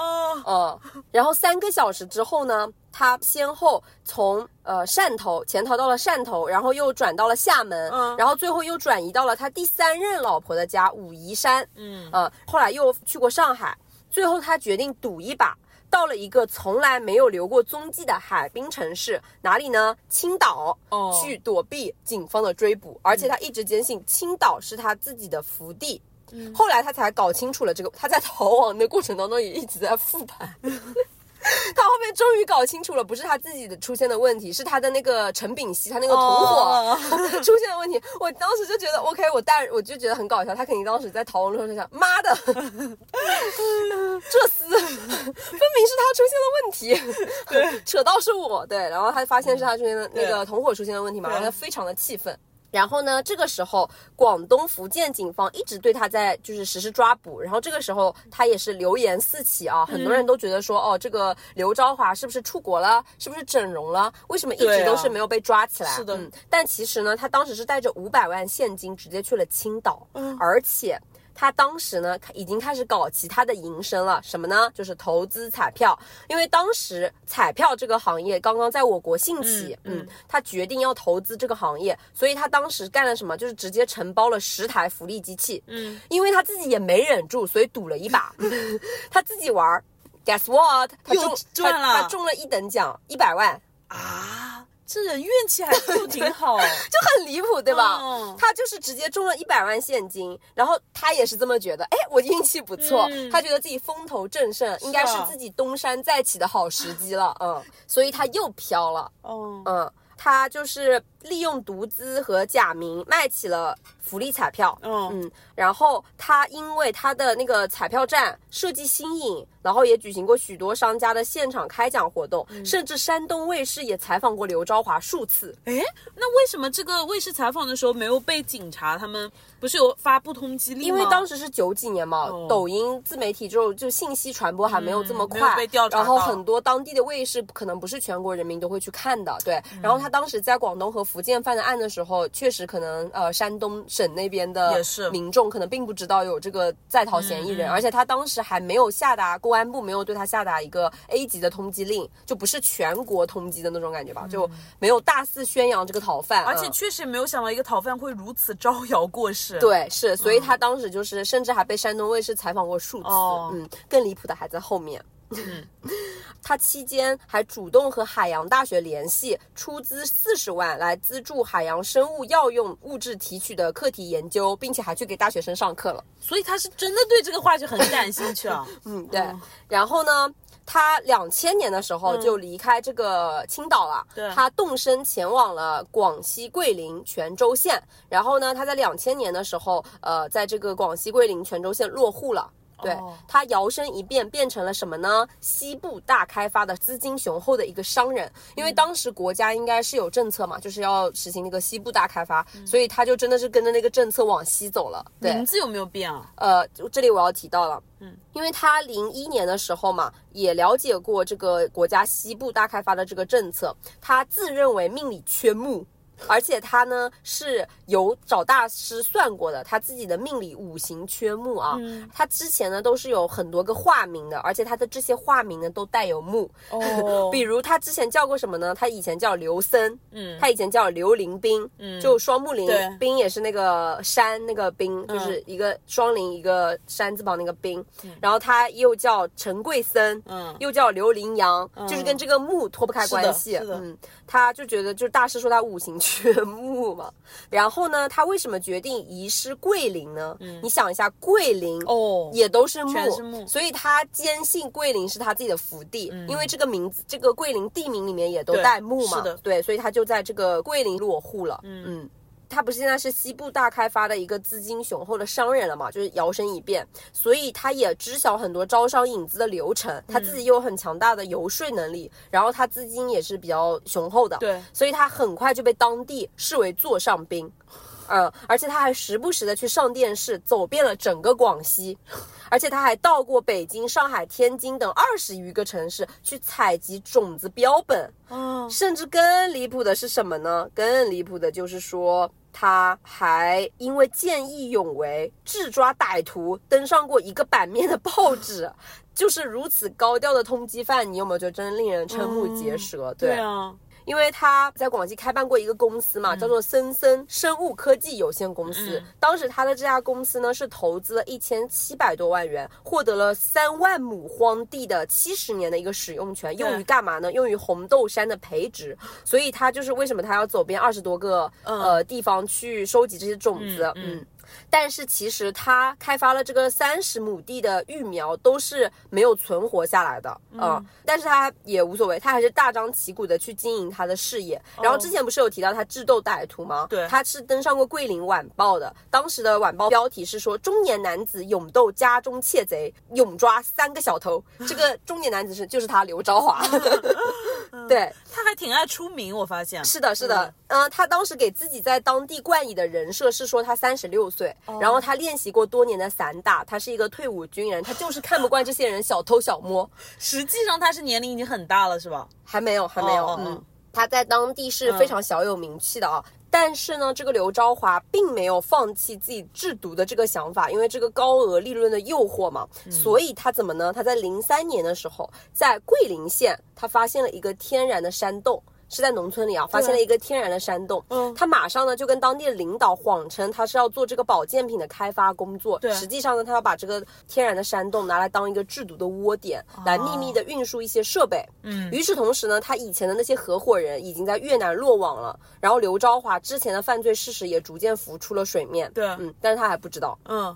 嗯。然后三个小时之后呢？他先后从呃汕头潜逃到了汕头，然后又转到了厦门，嗯，然后最后又转移到了他第三任老婆的家武夷山，嗯，呃，后来又去过上海，最后他决定赌一把，到了一个从来没有留过踪迹的海滨城市，哪里呢？青岛，哦，去躲避警方的追捕，而且他一直坚信青岛是他自己的福地，嗯，后来他才搞清楚了这个，他在逃亡的过程当中也一直在复盘。他后面终于搞清楚了，不是他自己的出现的问题，是他的那个陈炳熙，他那个同伙 出现的问题。我当时就觉得，OK，我带我就觉得很搞笑。他肯定当时在逃亡的时候就想，妈的，这厮分明是他出现了问题，对，扯到是我，对，然后他发现是他出现的那个同伙出现的问题嘛，然后他非常的气愤。然后呢？这个时候，广东、福建警方一直对他在就是实施抓捕。然后这个时候，他也是流言四起啊，很多人都觉得说，哦，这个刘昭华是不是出国了？是不是整容了？为什么一直都是没有被抓起来？是的。但其实呢，他当时是带着五百万现金直接去了青岛，而且。他当时呢，已经开始搞其他的营生了，什么呢？就是投资彩票，因为当时彩票这个行业刚刚在我国兴起，嗯，他决定要投资这个行业，所以他当时干了什么？就是直接承包了十台福利机器，嗯，因为他自己也没忍住，所以赌了一把，他自己玩，guess what？他中赚了，他中了一等奖，一百万啊！这人运气还不挺好，就很离谱，对吧？他就是直接中了一百万现金，然后他也是这么觉得，哎，我运气不错，他觉得自己风头正盛，应该是自己东山再起的好时机了，嗯，所以他又飘了，嗯。他就是利用独资和假名卖起了福利彩票，嗯嗯，然后他因为他的那个彩票站设计新颖，然后也举行过许多商家的现场开奖活动，甚至山东卫视也采访过刘昭华数次。哎，那为什么这个卫视采访的时候没有被警察他们？不是有发布通缉令吗？因为当时是九几年嘛，抖音自媒体就就信息传播还没有这么快，然后很多当地的卫视可能不是全国人民都会去看的，对。然后他当时在广东和福建犯的案的时候，确实可能呃山东省那边的民众可能并不知道有这个在逃嫌疑人，而且他当时还没有下达公安部没有对他下达一个 A 级的通缉令，就不是全国通缉的那种感觉吧，就没有大肆宣扬这个逃犯，而且确实没有想到一个逃犯会如此招摇过市。对，是，所以他当时就是，甚至还被山东卫视采访过数次。嗯，更离谱的还在后面。嗯，他期间还主动和海洋大学联系，出资四十万来资助海洋生物药用物质提取的课题研究，并且还去给大学生上课了。所以他是真的对这个话题很感兴趣啊。嗯，对。然后呢？他两千年的时候就离开这个青岛了，他动身前往了广西桂林全州县，然后呢，他在两千年的时候，呃，在这个广西桂林泉州县落户了。对他摇身一变变成了什么呢？西部大开发的资金雄厚的一个商人，因为当时国家应该是有政策嘛，就是要实行那个西部大开发，所以他就真的是跟着那个政策往西走了。名字有没有变啊？呃，这里我要提到了，嗯，因为他零一年的时候嘛，也了解过这个国家西部大开发的这个政策，他自认为命里缺木。而且他呢是有找大师算过的，他自己的命里五行缺木啊。他之前呢都是有很多个化名的，而且他的这些化名呢都带有木。哦，比如他之前叫过什么呢？他以前叫刘森，嗯，他以前叫刘林兵，嗯，就双木林，兵也是那个山那个兵，就是一个双林一个山字旁那个兵。然后他又叫陈贵森，嗯，又叫刘林阳，就是跟这个木脱不开关系。嗯。他就觉得，就是大师说他五行缺木嘛。然后呢，他为什么决定移师桂林呢？你想一下，桂林哦。也都是木，是木。所以他坚信桂林是他自己的福地，因为这个名字，这个桂林地名里面也都带木嘛，是的。对，所以他就在这个桂林落户了。嗯他不是现在是西部大开发的一个资金雄厚的商人了嘛，就是摇身一变，所以他也知晓很多招商引资的流程，他自己又有很强大的游说能力，然后他资金也是比较雄厚的，对所以他很快就被当地视为座上宾。嗯，而且他还时不时的去上电视，走遍了整个广西，而且他还到过北京、上海、天津等二十余个城市去采集种子标本。嗯，甚至更离谱的是什么呢？更离谱的就是说，他还因为见义勇为、智抓歹徒，登上过一个版面的报纸。就是如此高调的通缉犯，你有没有觉得真令人瞠目结舌？对啊，因为他在广西开办过一个公司嘛，叫做森森生物科技有限公司。嗯。当时他的这家公司呢是投资了一千七百多万元，获得了三万亩荒地的七十年的一个使用权，用于干嘛呢？用于红豆杉的培植。所以他就是为什么他要走遍二十多个、呃地方去收集这些种子，嗯。嗯但是其实他开发了这个三十亩地的育苗都是没有存活下来的，嗯，但是他也无所谓，他还是大张旗鼓的去经营他的事业。然后之前不是有提到他智斗歹徒吗？对。他是登上过《桂林晚报》的，当时的晚报标题是说中年男子勇斗家中窃贼，勇抓三个小偷。这个中年男子是就是他刘昭华，对，他还挺爱出名，我发现。是的，是的，嗯、他当时给自己在当地冠以的人设是说他三十六岁，然后他练习过多年的散打，他是一个退伍军人，他就是看不惯这些人小偷小摸，实际上他是年龄已经很大了，是吧？还没有，还没有，嗯，他在当地是非常小有名气的啊。但是呢，这个刘昭华并没有放弃自己制毒的这个想法，因为这个高额利润的诱惑嘛，所以他怎么呢？他在零三年的时候，在桂林县，他发现了一个天然的山洞。是在农村里啊，发现了一个天然的山洞。嗯他马上呢就跟当地的领导谎称他是要做这个保健品的开发工作，对实际上呢，他要把这个天然的山洞拿来当一个制毒的窝点，来秘密的运输一些设备。嗯与此同时呢，他以前的那些合伙人已经在越南落网了，然后刘昭华之前的犯罪事实也逐渐浮出了水面。对嗯，但是他还不知道。嗯，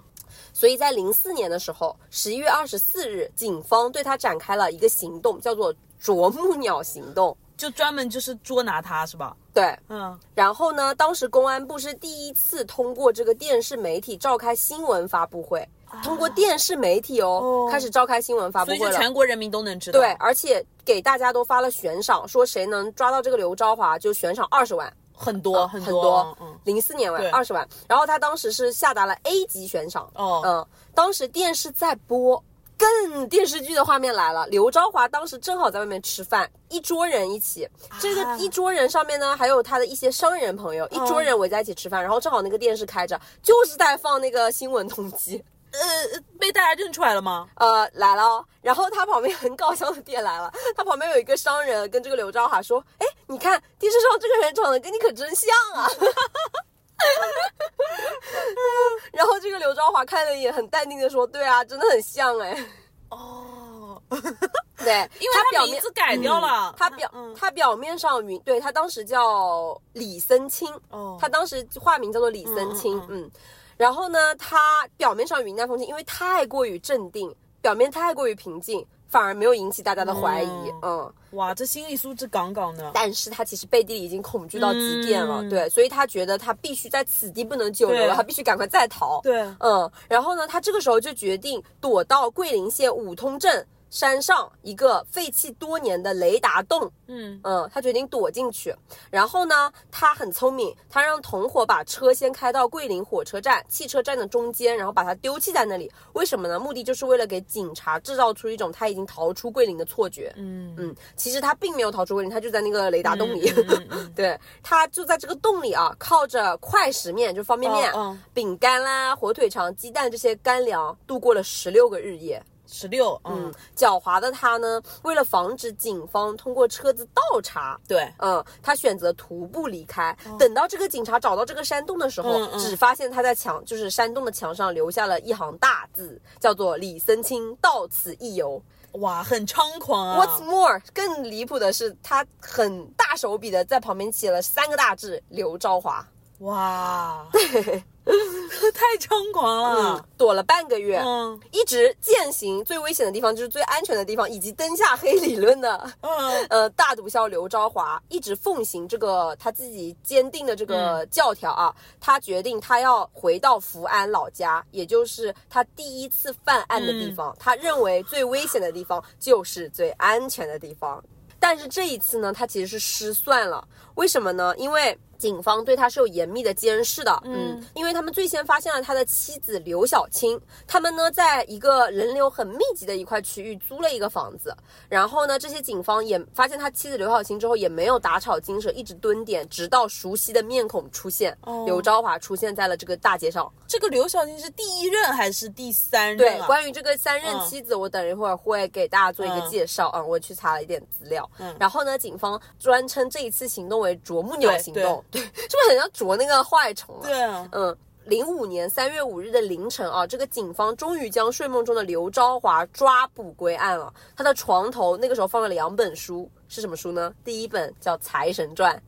所以在零四年的时候，十一月二十四日，警方对他展开了一个行动，叫做“啄木鸟行动就专门就是捉拿他，是吧？”。对，嗯，然后呢，当时公安部是第一次通过这个电视媒体召开新闻发布会，通过电视媒体哦，哦开始召开新闻发布所以就会了。全国人民都能知道。对，而且给大家都发了悬赏，说谁能抓到这个刘昭华就悬赏二十万。很多很很多，嗯，零四年对为二十万，然后他当时是下达了 A 级悬赏，哦嗯，当时电视在播。更电视剧的画面来了，刘昭华当时正好在外面吃饭，一桌人一起，这个啊一桌人上面呢还有他的一些商人朋友，一桌人围在一起吃饭，然后正好那个电视开着，就是在放那个新闻通缉，呃，被大家认出来了吗？呃，来了。哦，然后他旁边很搞笑的点来了，他旁边有一个商人跟这个刘昭华说：“哎，你看电视上这个人长得跟你可真像啊。” 然后这个刘昭华看了一眼，很淡定的说：“对啊，真的很像哎。哦，”对，因为他他表面名字改掉了，他表、嗯。他表面上云，对他当时叫李森清，哦。他当时化名叫做李森清，嗯嗯然后呢，他表面上云淡风轻，因为太过于镇定，表面太过于平静，反而没有引起大家的怀疑，嗯。嗯。哇，这心理素质杠杠的。但是他其实背地里已经恐惧到极点了，嗯。对，所以他觉得他必须在此地不能久留了，他必须赶快再逃，对，嗯，然后呢，他这个时候就决定躲到桂林县五通镇山上一个废弃多年的雷达洞。嗯，嗯，他决定躲进去。然后呢，他很聪明，他让同伙把车先开到桂林火车站、汽车站的中间，然后把它丢弃在那里。为什么呢？目的就是为了给警察制造出一种他已经逃出桂林的错觉。嗯嗯，其实他并没有逃出桂林，他就在那个雷达洞里。嗯嗯嗯对，他就在这个洞里啊，靠着快食面，就方便面、哦哦饼干啦、火腿肠、鸡蛋这些干粮，度过了十六个日夜。十六，嗯。嗯，，狡猾的他呢，为了防止警方通过车子倒查，对，嗯，他选择徒步离开。等到这个警察找到这个山洞的时候，嗯嗯。只发现他在墙，就是山洞的墙上留下了一行大字，叫做“李森清到此一游”。哇，很猖狂啊。What's more，更离谱的是，他很大手笔的在旁边写了三个大字“刘昭华哇，太猖狂”，了。躲了半个月，嗯一直践行最危险的地方就是最安全的地方，以及灯下黑理论的。嗯 呃，大毒枭刘昭华一直奉行这个他自己坚定的这个教条啊，他决定他要回到福安老家，也就是他第一次犯案的地方。他认为最危险的地方就是最安全的地方。但是这一次呢，他其实是失算了。为什么呢？因为警方对他是有严密的监视的。嗯，因为他们最先发现了他的妻子刘小青，他们呢在一个人流很密集的一块区域租了一个房子。然后呢，这些警方也发现他妻子刘小青之后，也没有打草惊蛇，一直蹲点，直到熟悉的面孔出现，哦刘昭华出现在了这个大街上。这个刘晓青是第一任还是第三任，啊？关于这个三任妻子，我等一会儿会给大家做一个嗯介绍。嗯，我去查了一点资料。嗯然后呢，警方专称这一次行动为“啄木鸟行动”，对，是不是很像啄那个坏虫啊？对啊，嗯，零五年三月五日的凌晨啊，这个警方终于将睡梦中的刘昭华抓捕归案了。他的床头那个时候放了两本书，是什么书呢？第一本叫《财神传》，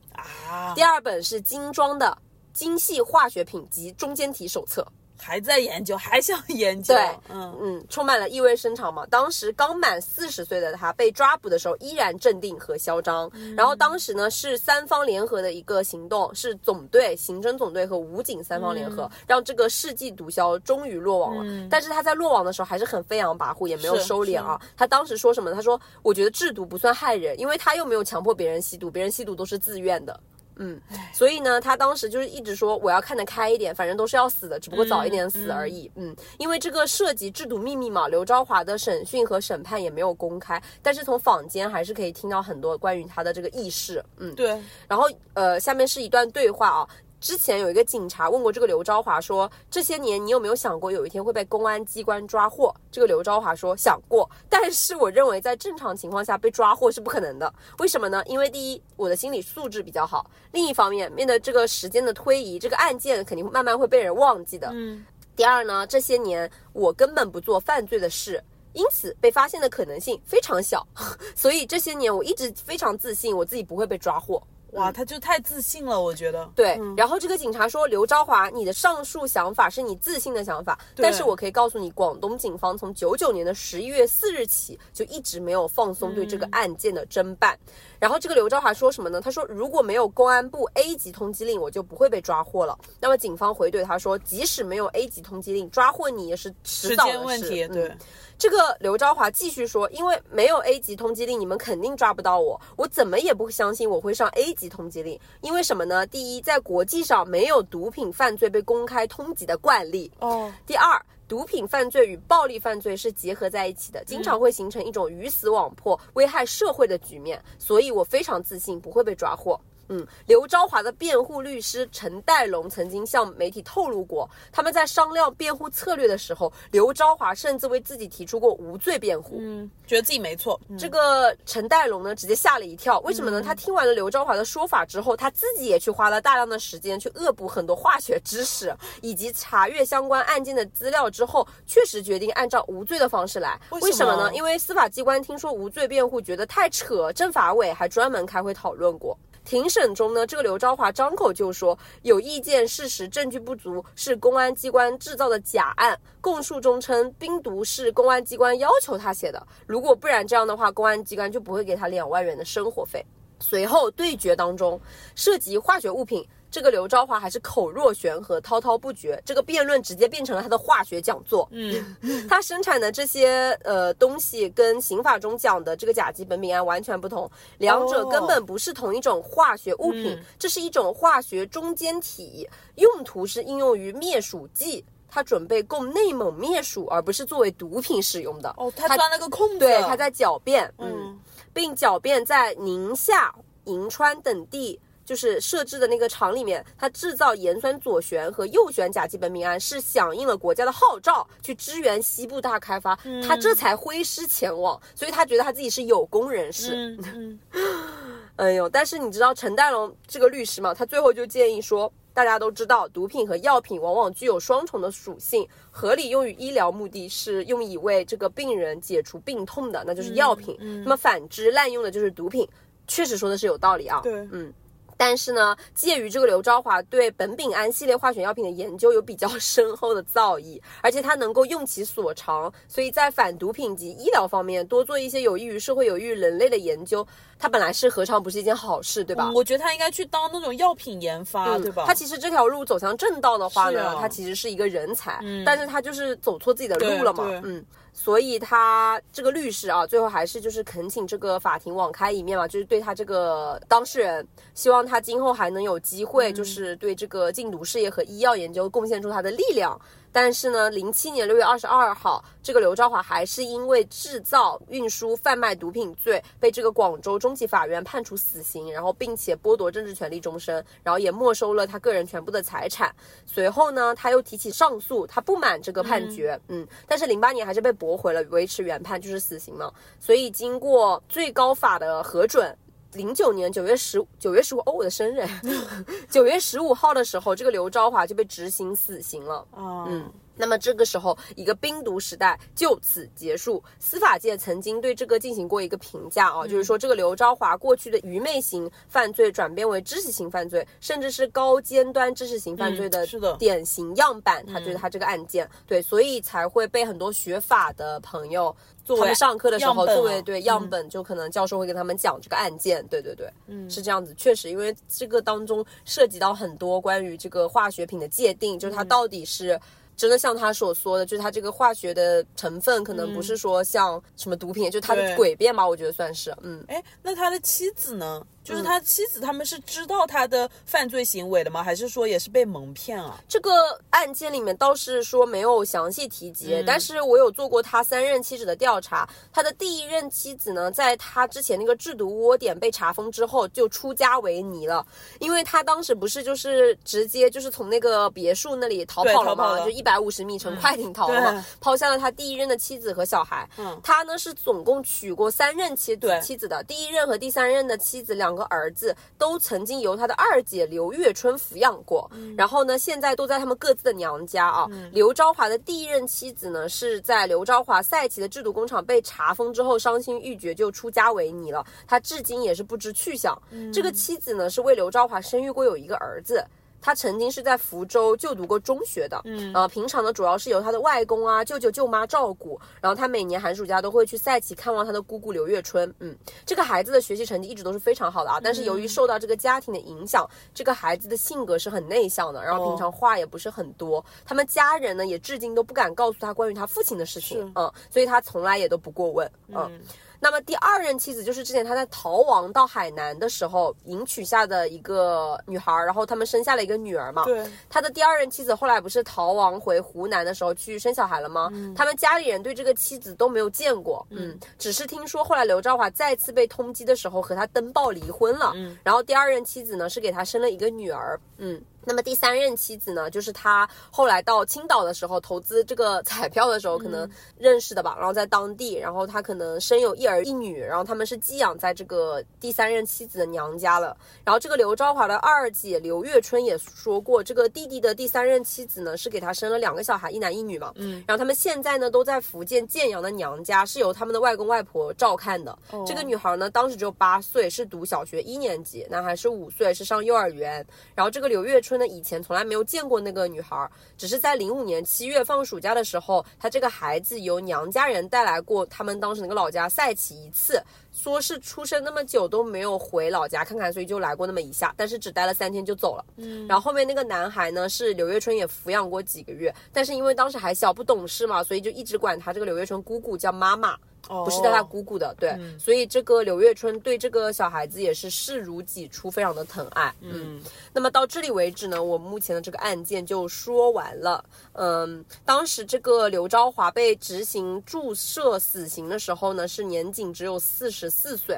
啊，第二本是精装的精细化学品及中间体手册。还在研究，还想研究，对嗯嗯，充满了意味深长嘛。当时刚满四十岁的他被抓捕的时候，依然镇定和嚣张。然后当时呢是三方联合的一个行动，是总队、刑侦总队和武警三方联合，让这个世纪毒枭终于落网了。但是他在落网的时候还是很飞扬跋扈，也没有收敛啊。他当时说什么？他说：“我觉得制毒不算害人，因为他又没有强迫别人吸毒，别人吸毒都是自愿的。”嗯，所以呢，他当时就是一直说我要看得开一点，反正都是要死的，只不过早一点死而已。嗯因为这个涉及制度秘密嘛，刘昭华的审讯和审判也没有公开，但是从坊间还是可以听到很多关于他的这个轶事。嗯，对，然后呃，下面是一段对话啊。之前有一个警察问过这个刘昭华说：“这些年你有没有想过有一天会被公安机关抓获？”这个刘昭华说：“想过，但是我认为在正常情况下被抓获是不可能的。为什么呢？因为第一，我的心理素质比较好；另一方面，面对这个时间的推移，这个案件肯定慢慢会被人忘记的。嗯，第二呢，这些年我根本不做犯罪的事。”因此被发现的可能性非常小，所以这些年我一直非常自信，我自己不会被抓获。哇，他就太自信了，我觉得，对，嗯然后这个警察说：“刘昭华，你的上述想法是你自信的想法，但是我可以告诉你，广东警方从九九年的十一月四日起就一直没有放松对这个案件的侦办。然后这个刘昭华说什么呢？他说：“如果没有公安部 A 级通缉令，我就不会被抓获了。”那么警方回怼他说：“即使没有 A 级通缉令，抓获你也是迟时早的事。”间问题，嗯对，这个刘昭华继续说，因为没有 A 级通缉令，你们肯定抓不到我。我怎么也不相信我会上 A 级通缉令，因为什么呢？第一，在国际上没有毒品犯罪被公开通缉的惯例；哦，第二，毒品犯罪与暴力犯罪是结合在一起的，经常会形成一种鱼死网破、危害社会的局面。所以我非常自信不会被抓获。嗯，刘昭华的辩护律师陈代龙曾经向媒体透露过，他们在商量辩护策略的时候，刘昭华甚至为自己提出过无罪辩护。嗯，觉得自己没错，嗯这个陈代龙呢，直接吓了一跳。为什么呢？他听完了刘昭华的说法之后，他自己也去花了大量的时间去恶补很多化学知识，以及查阅相关案件的资料之后，确实决定按照无罪的方式来。为什么呢？因为司法机关听说无罪辩护，觉得太扯，政法委还专门开会讨论过。庭审中呢，这个刘昭华张口就说有意见、事实、证据不足，是公安机关制造的假案。供述中称冰毒是公安机关要求他写的，如果不然这样的话，公安机关就不会给他两万元的生活费。随后对决当中，涉及化学物品，这个刘昭华还是口若悬河、滔滔不绝。这个辩论直接变成了他的化学讲座。嗯，他生产的这些呃东西跟刑法中讲的这个甲基苯丙胺完全不同，两者根本不是同一种化学物品，嗯这是一种化学中间体，用途是应用于灭鼠剂。他准备供内蒙灭鼠，而不是作为毒品使用的。哦，他钻了个空子，对，他在狡辩，嗯，嗯，并狡辩在宁夏、银川等地。就是设置的那个厂里面，它制造盐酸左旋和右旋甲基苯丙胺是响应了国家的号召，去支援西部大开发，他这才挥师前往，所以他觉得他自己是有功人士。嗯嗯，哎呦，但是你知道陈代龙这个律师嘛，他最后就建议说，大家都知道，毒品和药品往往具有双重的属性，合理用于医疗目的是用以为这个病人解除病痛的，那就是药品。那么反之，滥用的就是毒品。确实说的是有道理啊。对，嗯。但是呢，介于这个刘昭华对苯丙胺系列化学药品的研究有比较 深厚的造诣，而且他能够用其所长，所以在反毒品及医疗方面多做一些有益于社会、有益于人类的研究，他本来是何尝不是一件好事，对吧？我觉得他应该去当那种药品研发，对吧？他其实这条路走向正道的话呢，啊他其实是一个人才，但是他就是走错自己的路了嘛嗯。所以他这个律师啊，最后还是就是恳请这个法庭网开一面嘛，就是对他这个当事人，希望他今后还能有机会，就是对这个禁毒事业和医药研究贡献出他的力量。但是呢，零七年六月二十二号，这个刘兆华还是因为制造、运输、贩卖毒品罪，被这个广州中级法院判处死刑，然后并且剥夺政治权利终身，然后也没收了他个人全部的财产。随后呢，他又提起上诉，他不满这个判决，嗯但是零八年还是被驳回了，维持原判就是死刑嘛。所以经过最高法的核准。零九年九月十九月十五，哦，我的生日，九月十五号的时候，这个刘昭华就被执行死刑了。哦，嗯，那么这个时候，一个冰毒时代就此结束。司法界曾经对这个进行过一个评价啊，就是说这个刘昭华过去的愚昧型犯罪转变为知识型犯罪，甚至是高尖端知识型犯罪的典型样板。他觉得他这个案件，对，所以才会被很多学法的朋友。作为上课的时候，作为对样本，就可能教授会跟他们讲这个案件，对对对，嗯，是这样子，确实，因为这个当中涉及到很多关于这个化学品的界定，就是它到底是。真的像他所说的，就是他这个化学的成分可能不是说像什么毒品，就是它的诡辩吧，我觉得算是，嗯，哎，那他的妻子呢？就是他妻子他们是知道他的犯罪行为的吗？还是说也是被蒙骗啊？这个案件里面倒是说没有详细提及，但是我有做过他三任妻子的调查。他的第一任妻子呢，在他之前那个制毒窝点被查封之后，就出家为尼了，因为他当时不是就是直接就是从那个别墅那里逃跑了嘛，了。就一百五十米乘快艇逃了抛下了他第一任的妻子和小孩。嗯。他呢是总共娶过三任妻对。妻子的，第一任和第三任的妻子两个儿子都曾经由他的二姐刘月春抚养过，嗯然后呢，现在都在他们各自的娘家啊。刘昭华的第一任妻子呢，是在刘昭华赛琪的制毒工厂被查封之后，伤心欲绝，就出家为尼了。他至今也是不知去向。嗯这个妻子呢，是为刘昭华生育过有一个儿子。他曾经是在福州就读过中学的，嗯，呃，平常呢主要是由他的外公啊、舅舅、舅妈照顾，然后他每年寒暑假都会去赛奇看望他的姑姑刘月春，嗯，这个孩子的学习成绩一直都是非常好的啊，但是由于受到这个家庭的影响，这个孩子的性格是很内向的，然后平常话也不是很多，他们家人呢也至今都不敢告诉他关于他父亲的事情，嗯，所以他从来也都不过问，嗯那么第二任妻子就是之前他在逃亡到海南的时候迎娶下的一个女孩，然后他们生下了一个女儿嘛。对，他的第二任妻子后来不是逃亡回湖南的时候去生小孩了吗？他们家里人对这个妻子都没有见过，嗯，只是听说后来刘兆华再次被通缉的时候和他登报离婚了，嗯，然后第二任妻子呢是给他生了一个女儿，嗯。那么第三任妻子呢，就是他后来到青岛的时候投资这个彩票的时候，可能认识的吧。然后在当地，然后他可能生有一儿一女，然后他们是寄养在这个第三任妻子的娘家了。然后这个刘昭华的二姐刘月春也说过，这个弟弟的第三任妻子呢是给他生了两个小孩，一男一女嘛。嗯。然后他们现在呢都在福建建阳的娘家，是由他们的外公外婆照看的。这个女孩呢当时只有八岁，是读小学一年级；男孩是五岁，是上幼儿园。然后这个刘月春呢以前从来没有见过那个女孩，只是在零五年七月放暑假的时候，她这个孩子由娘家人带来过他们当时那个老家赛奇一次。说是出生那么久都没有回老家看看，所以就来过那么一下，但是只待了三天就走了。嗯，然后后面那个男孩呢，是刘月春也抚养过几个月，但是因为当时还小不懂事嘛，所以就一直管他这个刘月春姑姑叫妈妈。不是带他姑姑的，对，所以这个刘月春对这个小孩子也是视如己出，非常的疼爱。嗯，那么到这里为止呢，我目前的这个案件就说完了。嗯，当时这个刘昭华被执行注射死刑的时候呢，是年仅只有四十四岁。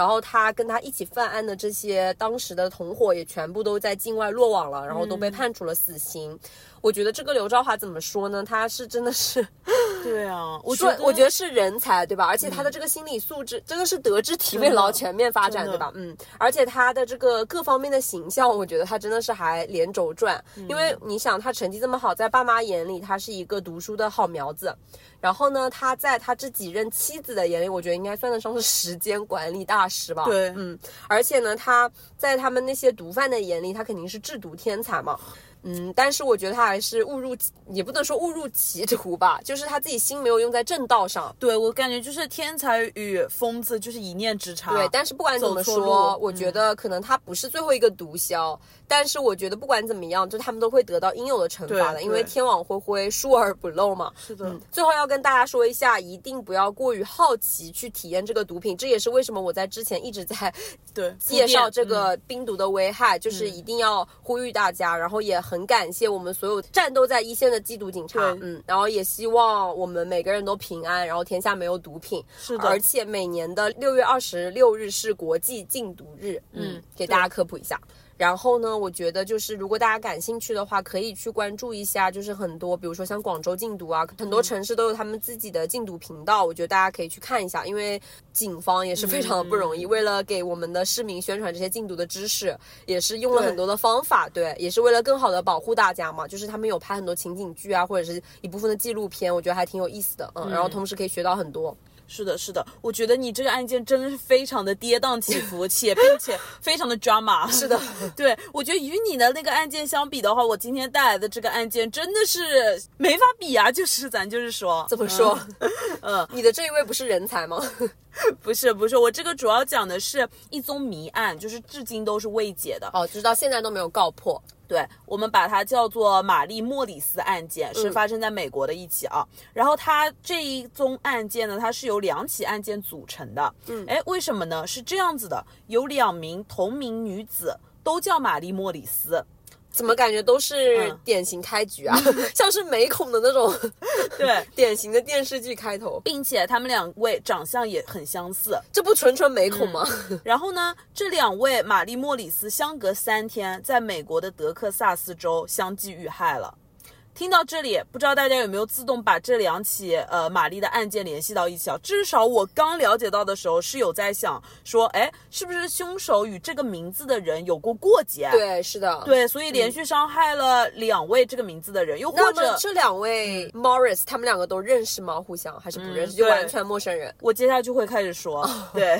然后他跟他一起犯案的这些当时的同伙也全部都在境外落网了，然后都被判处了死刑。我觉得这个刘昭华怎么说呢？他是真的是 对啊，我觉说得我觉得是人才，对吧？而且他的这个心理素质真的是德智体美劳全面发展，对吧？嗯，而且他的这个各方面的形象，我觉得他真的是还连轴转。因为你想，他成绩这么好，在爸妈眼里他是一个读书的好苗子，然后呢，他在他这几任妻子的眼里，我觉得应该算得上是时间管理大师吧。对嗯，而且呢，他在他们那些毒贩的眼里，他肯定是制毒天才嘛。嗯，但是我觉得他还是误入，也不能说误入歧途吧，就是他自己心没有用在正道上。对我感觉就是天才与疯子就是一念之差。对，但是不管怎么说，我觉得可能他不是最后一个毒枭，但是我觉得不管怎么样，就他们都会得到应有的惩罚的，因为天网恢恢，疏而不漏嘛。是的，最后要跟大家说一下，一定不要过于好奇去体验这个毒品，这也是为什么我在之前一直在对介绍这嗯个冰毒的危害，就是一定要呼吁大家，然后也很感谢我们所有战斗在一线的缉毒警察，嗯，然后也希望我们每个人都平安，然后天下没有毒品，是的。而且每年的六月二十六日是国际禁毒日，嗯嗯，给大家科普一下。然后呢，我觉得就是如果大家感兴趣的话，可以去关注一下，就是很多，比如说像广州禁毒啊，很多城市都有他们自己的禁毒频道，我觉得大家可以去看一下，因为警方也是非常的不容易，为了给我们的市民宣传这些禁毒的知识，也是用了很多的方法，对，也是为了更好的保护大家嘛。就是他们有拍很多情景剧啊，或者是一部分的纪录片，我觉得还挺有意思的，嗯，然后同时可以学到很多。是的，是的，我觉得你这个案件真的是非常的跌宕起伏，且并且非常的 drama。是的，对我觉得与你的那个案件相比的话，我今天带来的这个案件真的是没法比啊！就是咱就是说，怎么说？嗯，你的这一位不是人才吗？不是不是，我这个主要讲的是一宗谜案，就是至今都是未解的。哦，直到现在都没有告破。对，我们把它叫做玛丽莫里斯案件，是发生在美国的一起啊。然后它这一宗案件呢，它是由两起案件组成的。嗯，哎，为什么呢？是这样子的，有两名同名女子都叫玛丽莫里斯。怎么感觉都是嗯典型开局啊，像是美恐的那种对，典型的电视剧开头，并且他们两位长相也很相似。这不纯纯美恐吗？然后呢，这两位玛丽莫里斯相隔三天，在美国的德克萨斯州相继遇害了。听到这里，不知道大家有没有自动把这两起呃玛丽的案件联系到一起啊？至少我刚了解到的时候是有在想说，哎，是不是凶手与这个名字的人有过过节？对，是的。对，所以连续伤害了两位这个名字的人，又或者么这两位 Morris 他们两个都认识吗？互相还是不认识？嗯就完全陌生人。我接下来就会开始说，对，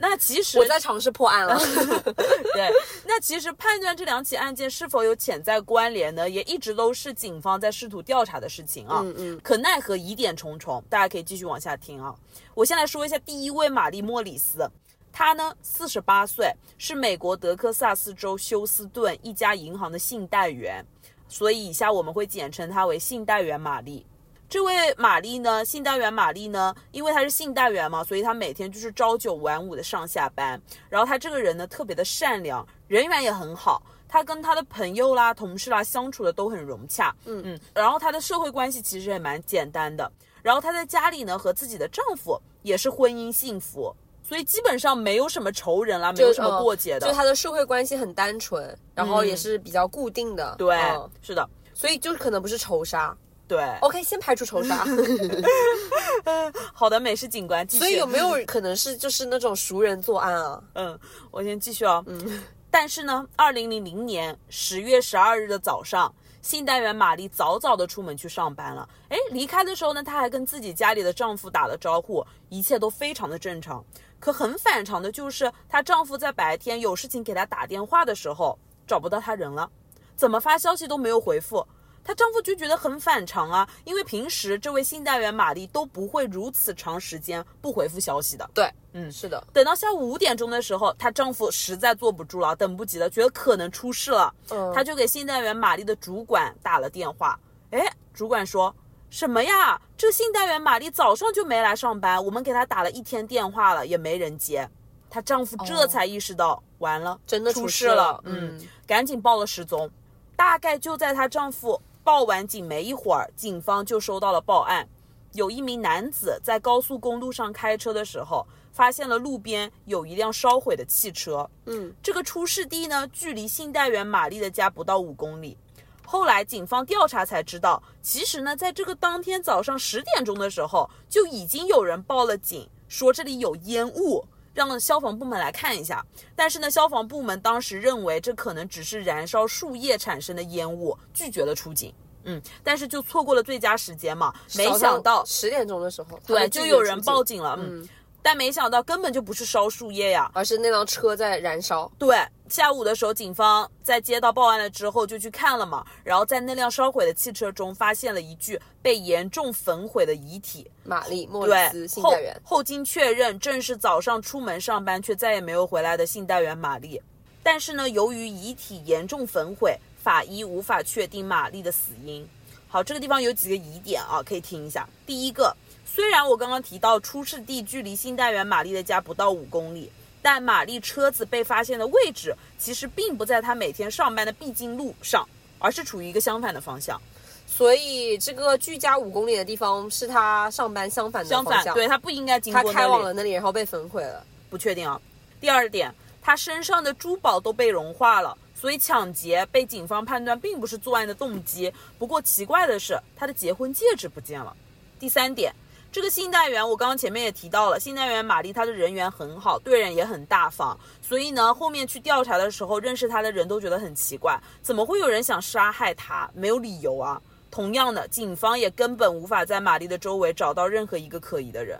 那其实我在尝试破案了。对，那其实判断这两起案件是否有潜在关联呢，也一直都是警方在试图调查的事情啊。嗯嗯可奈何疑点重重，大家可以继续往下听啊。我先来说一下第一位玛丽莫里斯，她呢四十八岁，是美国德克萨斯州休斯顿一家银行的信贷员，所以以下我们会简称她为信贷员玛丽。这位玛丽呢，信贷员玛丽呢，因为她是信贷员嘛，所以她每天就是朝九晚五的上下班。然后她这个人呢，特别的善良，人缘也很好。她跟她的朋友啦、同事啦相处的都很融洽。嗯嗯。然后她的社会关系其实也蛮简单的。然后她在家里呢，和自己的丈夫也是婚姻幸福，所以基本上没有什么仇人啦，没有什么过节的。就他的社会关系很单纯，然后也是比较固定的。对，嗯是的，所以就可能不是仇杀。对。OK，先排除仇杀。好的，美食警官继续。所以有没有可能是就是那种熟人作案啊？嗯，我先继续哦。嗯，但是呢，二零零零年十月十二日的早上，信贷员玛丽早早的出门去上班了。哎，离开的时候呢，她还跟自己家里的丈夫打了招呼，一切都非常的正常。可很反常的就是，她丈夫在白天有事情给她打电话的时候，找不到她人了，怎么发消息都没有回复。她丈夫就觉得很反常啊，因为平时这位信贷员玛丽都不会如此长时间不回复消息的。对，嗯是的。等到下午五点钟的时候，她丈夫实在坐不住了，等不及了，觉得可能出事了，嗯他就给信贷员玛丽的主管打了电话。哎，主管说什么呀？这个信贷员玛丽早上就没来上班，我们给她打了一天电话了，也没人接。她丈夫这才意识到，完了，哦真的出出事了嗯，赶紧报了失踪。大概就在她丈夫报完警没一会儿，警方就收到了报案，有一名男子在高速公路上开车的时候，发现了路边有一辆烧毁的汽车。嗯，这个出事地呢，距离信贷员玛丽的家不到五公里。后来警方调查才知道，其实呢，在这个当天早上十点钟的时候，就已经有人报了警，说这里有烟雾，让消防部门来看一下。但是呢，消防部门当时认为这可能只是燃烧树叶产生的烟雾，拒绝了出警。嗯，但是就错过了最佳时间嘛，没想到十点钟的时候，对，就有人报警了。嗯。但没想到根本就不是烧树叶呀，而是那辆车在燃烧。对，下午的时候，警方在接到报案了之后就去看了嘛，然后在那辆烧毁的汽车中发现了一具被严重焚毁的遗体——玛丽·莫里斯，信贷员。后经确认，正是早上出门上班却再也没有回来的信贷员玛丽。但是呢，由于遗体严重焚毁，法医无法确定玛丽的死因。好，这个地方有几个疑点啊，可以听一下。第一个。虽然我刚刚提到出事地距离新单元玛丽的家不到五公里，但玛丽车子被发现的位置其实并不在她每天上班的必经路上，而是处于一个相反的方向。所以这个距家五公里的地方是她上班相反的方向。对她不应该经过她开往了那里，然后被焚毁了。不确定啊。第二点，她身上的珠宝都被融化了，所以抢劫被警方判断并不是作案的动机。不过奇怪的是，他的结婚戒指不见了。第三点。这个信贷员，我刚刚前面也提到了，信贷员玛丽她的人缘很好，对人也很大方，所以呢，后面去调查的时候，认识她的人都觉得很奇怪，怎么会有人想杀害她？没有理由啊。同样的，警方也根本无法在玛丽的周围找到任何一个可疑的人。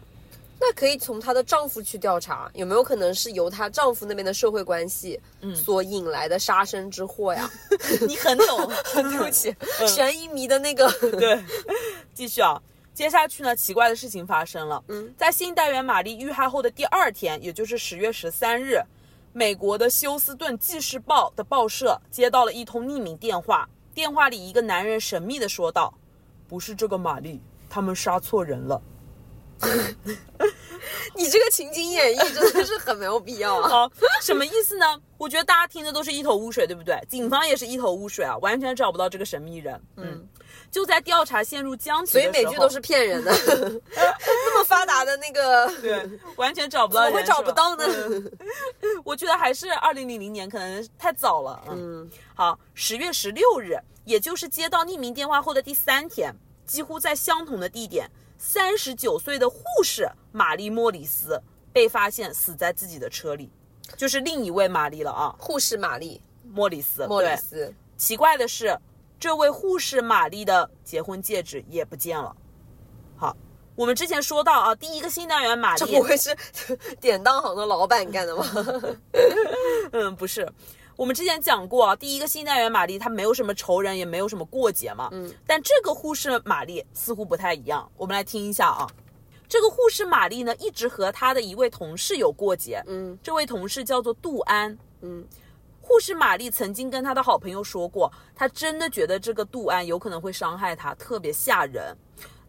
那可以从她的丈夫去调查，有没有可能是由她丈夫那边的社会关系，嗯，所引来的杀身之祸呀？你很懂，对不起，悬疑迷的那个。对，继续啊。接下去呢，奇怪的事情发生了。嗯，在信贷员玛丽遇害后的第二天，也就是十月十三日，美国的休斯顿纪事报的报社接到了一通匿名电话。电话里，一个男人神秘的说道：“不是这个玛丽，他们杀错人了。”你这个情景演绎真的是很没有必要啊！好，什么意思呢？我觉得大家听的都是一头雾水，对不对？警方也是一头雾水啊，完全找不到这个神秘人。嗯。就在调查陷入僵局，所以每句都是骗人的。那么发达的那个，对，完全找不到，怎么会找不到呢？我觉得还是二零零零年可能太早了。嗯，好，十月十六日，也就是接到匿名电话后的第三天，几乎在相同的地点，三十九岁的护士玛丽莫里斯被发现死在自己的车里，就是另一位玛丽了啊，护士玛丽莫里斯。莫里斯，奇怪的是。这位护士玛丽的结婚戒指也不见了。好，我们之前说到啊，第一个新单元玛丽，这不会是 典当行的老板干的吗？嗯，不是。我们之前讲过啊，第一个新单元玛丽她没有什么仇人，也没有什么过节嘛。嗯。但这个护士玛丽似乎不太一样。我们来听一下啊，这个护士玛丽呢，一直和她的一位同事有过节。嗯。这位同事叫做杜安。嗯。护士玛丽曾经跟她的好朋友说过，她真的觉得这个杜安有可能会伤害她，特别吓人。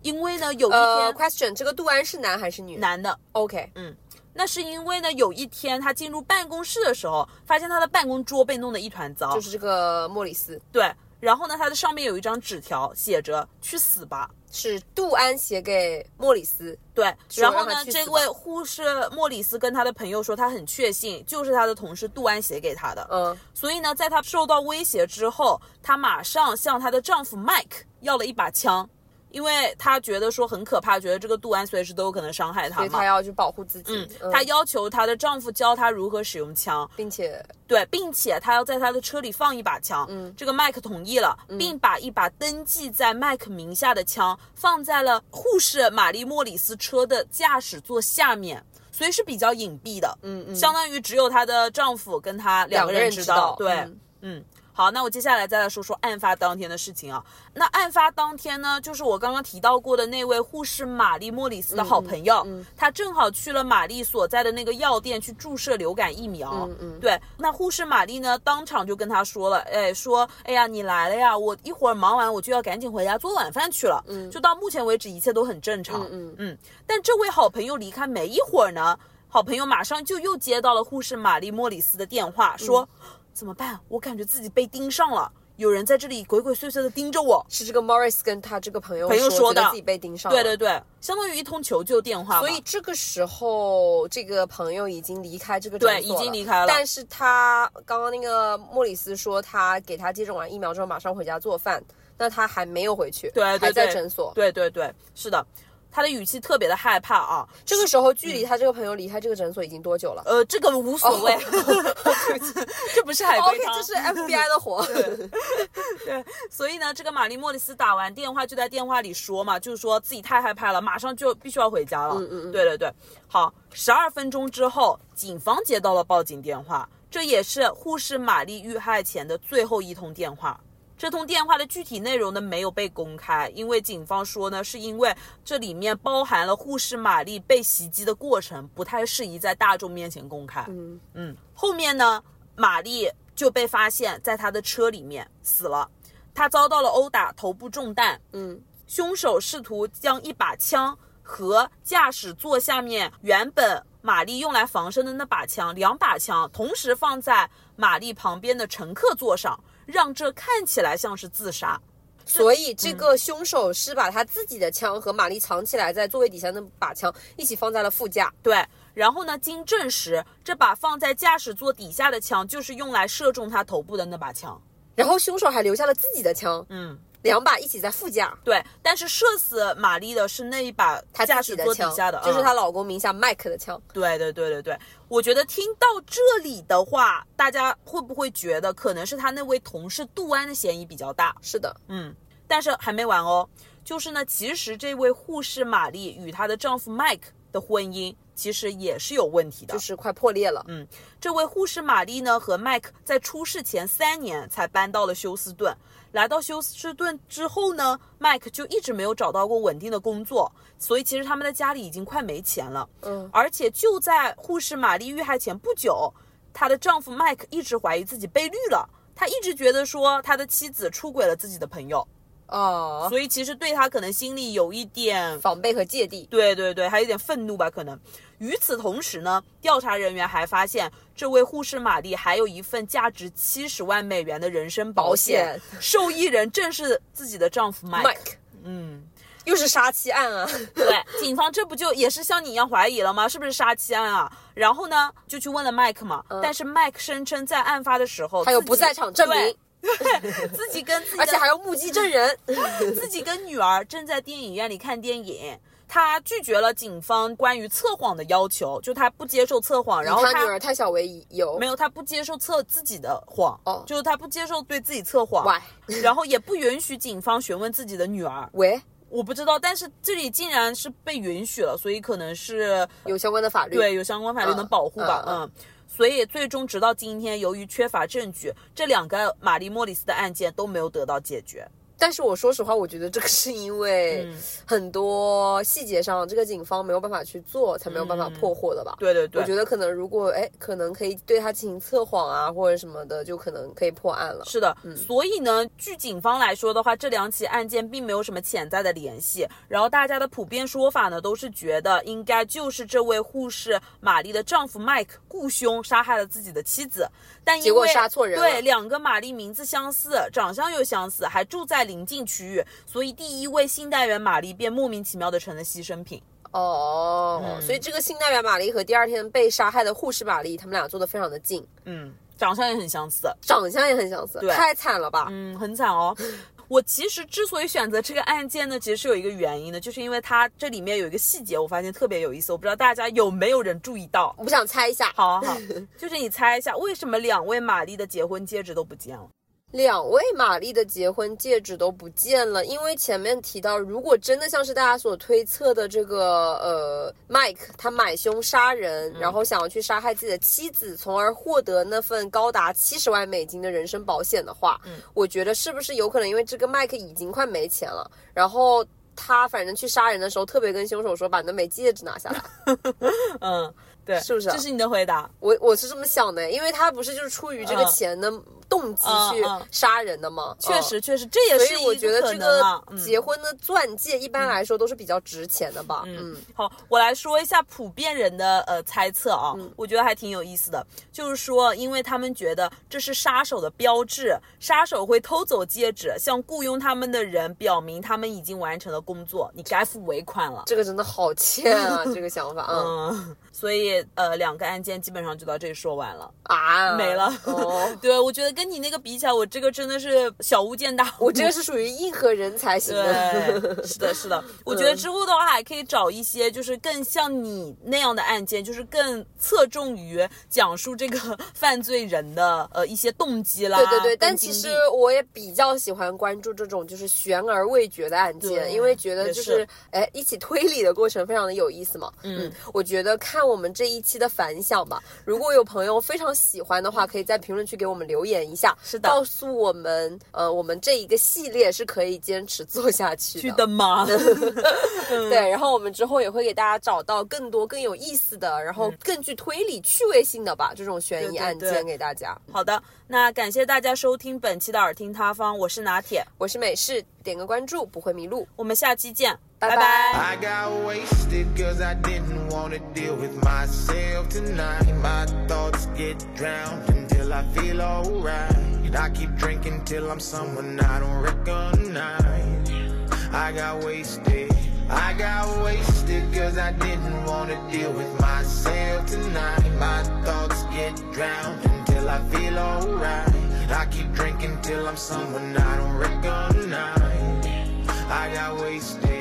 因为呢，有一天，question，这个杜安是男还是女？男的。OK，嗯，那是因为呢，有一天他进入办公室的时候，发现他的办公桌被弄得一团糟，就是这个莫里斯。对。然后呢，他的上面有一张纸条，写着“去死吧”，是杜安写给莫里斯。对，然后呢，这位护士莫里斯跟他的朋友说，他很确信就是他的同事杜安写给他的。嗯，所以呢，在他受到威胁之后，他马上向他的丈夫 Mike 要了一把枪。因为他觉得说很可怕，觉得这个杜安随时都有可能伤害他，所以他要去保护自己。嗯，她要求她的丈夫教她如何使用枪，并且对，并且她要在她的车里放一把枪。嗯，这个麦克同意了，并把一把登记在麦克名下的枪放在了护士玛丽莫里斯车的驾驶座下面，所以是比较隐蔽的。嗯嗯，相当于只有她的丈夫跟她两个人知道。对，嗯。好，那我接下来再来说说案发当天的事情啊。那案发当天呢，就是我刚刚提到过的那位护士玛丽莫里斯的好朋友，他正好去了玛丽所在的那个药店去注射流感疫苗。嗯嗯，对。那护士玛丽呢，当场就跟他说了，哎，说，哎呀，你来了呀，我一会儿忙完我就要赶紧回家做晚饭去了。嗯，就到目前为止一切都很正常。嗯嗯，但这位好朋友离开没一会儿呢，好朋友马上就又接到了护士玛丽莫里斯的电话，说。怎么办？我感觉自己被盯上了，有人在这里鬼鬼祟祟的盯着我。是这个 Morris 跟他这个朋友朋友说的自己被盯上了。对对对，相当于一通求救电话。所以这个时候，这个朋友已经离开这个诊所对已经离开了但是他刚刚那个莫里斯说，他给他接种完疫苗之后马上回家做饭，那他还没有回去，对对还在诊所。对对对，是的，他的语气特别的害怕啊。这个时候，距离他这个朋友离开这个诊所已经多久了？呃，这个无所谓，这不是海龟汤。这是 FBI 的活。对，所以呢，这个玛丽莫里斯打完电话就在电话里说嘛，就是说自己太害怕了，马上就必须要回家了。嗯嗯嗯，对对对。好，十二分钟之后，警方接到了报警电话，这也是护士玛丽遇害前的最后一通电话。这通电话的具体内容呢没有被公开，因为警方说呢，是因为这里面包含了护士玛丽被袭击的过程，不太适宜在大众面前公开。嗯嗯，后面呢，玛丽就被发现在她的车里面死了，她遭到了殴打，头部中弹。嗯，凶手试图将一把枪和驾驶座下面原本玛丽用来防身的那把枪，两把枪同时放在玛丽旁边的乘客座上，让这看起来像是自杀。所以这个凶手是把他自己的枪和玛丽藏起来在座位底下那把枪一起放在了副驾。对，然后呢，经证实，这把放在驾驶座底下的枪就是用来射中他头部的那把枪。然后凶手还留下了自己的枪，嗯，两把一起在副驾。对，但是射死玛丽的是那一把他驾驶座底下的，嗯就是她老公名下麦克的枪。对对对对对，我觉得听到这里的话，大家会不会觉得可能是他那位同事杜安的嫌疑比较大？是的，嗯，但是还没完哦，就是呢，其实这位护士玛丽与她的丈夫 Mike 的婚姻其实也是有问题的。就是快破裂了。嗯，这位护士玛丽呢和 Mike 在出事前三年才搬到了休斯顿。来到休斯顿之后呢，Mike 就一直没有找到过稳定的工作，所以其实他们的家里已经快没钱了。嗯，而且就在护士玛丽遇害前不久，她的丈夫 Mike 一直怀疑自己被绿了，他一直觉得说他的妻子出轨了自己的朋友，哦，所以其实对他可能心里有一点防备和芥蒂。对对对，还有点愤怒吧，可能。与此同时呢，调查人员还发现，这位护士玛丽还有一份价值七十万美元的人身保险，保受益人正是自己的丈夫 Mike。Mike 嗯，又是杀妻案啊！对，警方这不就也是像你一样怀疑了吗？是不是杀妻案啊？然后呢，就去问了 Mike 嘛，但是 Mike 声称在案发的时候，自己还有不在场证明，对 自己跟自己的而且还有目击证人。自己跟女儿正在电影院里看电影。他拒绝了警方关于测谎的要求，就他不接受测谎，然后他他女儿太小为由，没有，他不接受测自己的谎，哦就是他不接受对自己测谎 Why？然后也不允许警方询问自己的女儿。喂，我不知道，但是这里竟然是被允许了，所以可能是有相关的法律。对有相关法律能保护吧，嗯嗯。所以最终直到今天，由于缺乏证据，这两个玛丽莫里斯的案件都没有得到解决。但是我说实话，我觉得这个是因为嗯很多细节上，这个警方没有办法去做，才没有办法破获的吧。对对对，我觉得可能如果哎，可能可以对他进行测谎啊，或者什么的，就可能可以破案了。是的，嗯所以呢，据警方来说的话，这两起案件并没有什么潜在的联系。然后大家的普遍说法呢，都是觉得应该就是这位护士玛丽的丈夫 Mike 雇凶杀害了自己的妻子，但因为结果杀错人了对，两个玛丽名字相似，长相又相似，还住在邻近区域，所以第一位信贷员玛丽便莫名其妙的成了牺牲品。哦，嗯所以这个信贷员玛丽和第二天被杀害的护士玛丽，他们俩坐的非常的近，嗯，长相也很相似。长相也很相似，对太惨了吧？嗯，很惨哦。我其实之所以选择这个案件呢，其实是有一个原因的，就是因为它这里面有一个细节，我发现特别有意思，我不知道大家有没有人注意到。我不想猜一下，好啊好，就是你猜一下，为什么两位玛丽的结婚戒指都不见了？两位玛丽的结婚戒指都不见了，因为前面提到，如果真的像是大家所推测的这个呃，Mike 他买凶杀人，然后想要去杀害自己的妻子，从而获得那份高达七十万美金的人身保险的话，嗯。我觉得是不是有可能因为这个 Mike 已经快没钱了，然后他反正去杀人的时候特别跟凶手说把那枚戒指拿下来，嗯，对，是不是啊这是你的回答。我我是这么想的，因为他不是就是出于这个嗯钱的动机去杀人的吗？嗯。确实，确实，这也是我觉得这个。结婚的钻戒一般来说都是比较值钱的吧？嗯，好，我来说一下普遍人的呃猜测啊，嗯我觉得还挺有意思的，就是说，因为他们觉得这是杀手的标志，杀手会偷走戒指，向雇佣他们的人表明他们已经完成了工作，你该付尾款了。这个真的好欠啊，这个想法啊嗯，所以呃，两个案件基本上就到这里说完了，啊，没了。哦，对，我觉得跟你那个比起来，我这个真的是小巫见大巫。我这个是属于硬核人才型的。对，是的，是的。我觉得之后的话，还可以找一些就是更像你那样的案件，就是更侧重于讲述这个 犯罪人的呃一些动机啦。对对对，但其实我也比较喜欢关注这种就是悬而未决的案件，因为觉得就是是哎一起推理的过程非常的有意思嘛。嗯，我觉得看我们这一期的反响吧，如果有朋友非常喜欢的话，可以在评论区给我们留言一下，是的告诉我们呃我们这一个系列是可以坚持做下去的。吗？对，然后我们之后也会给大家找到更多更有意思的，然后更具推理趣味性的吧，这种悬疑案件给大家。好的，那感谢大家收听本期的耳听他方，我是拿铁，我是美式，点个关注不会迷路。我们下期见，拜拜拜 I got wasted cause I didn't wanna deal with myself tonight. My thoughts get drowned until I feel alright. I keep drinking till I'm someone I don't recognize. I got wasted. I got wasted cause I didn't wanna deal with myself tonight. My thoughts get drowned until I feel alright. I keep drinking till I'm someone I don't recognize. I got wasted.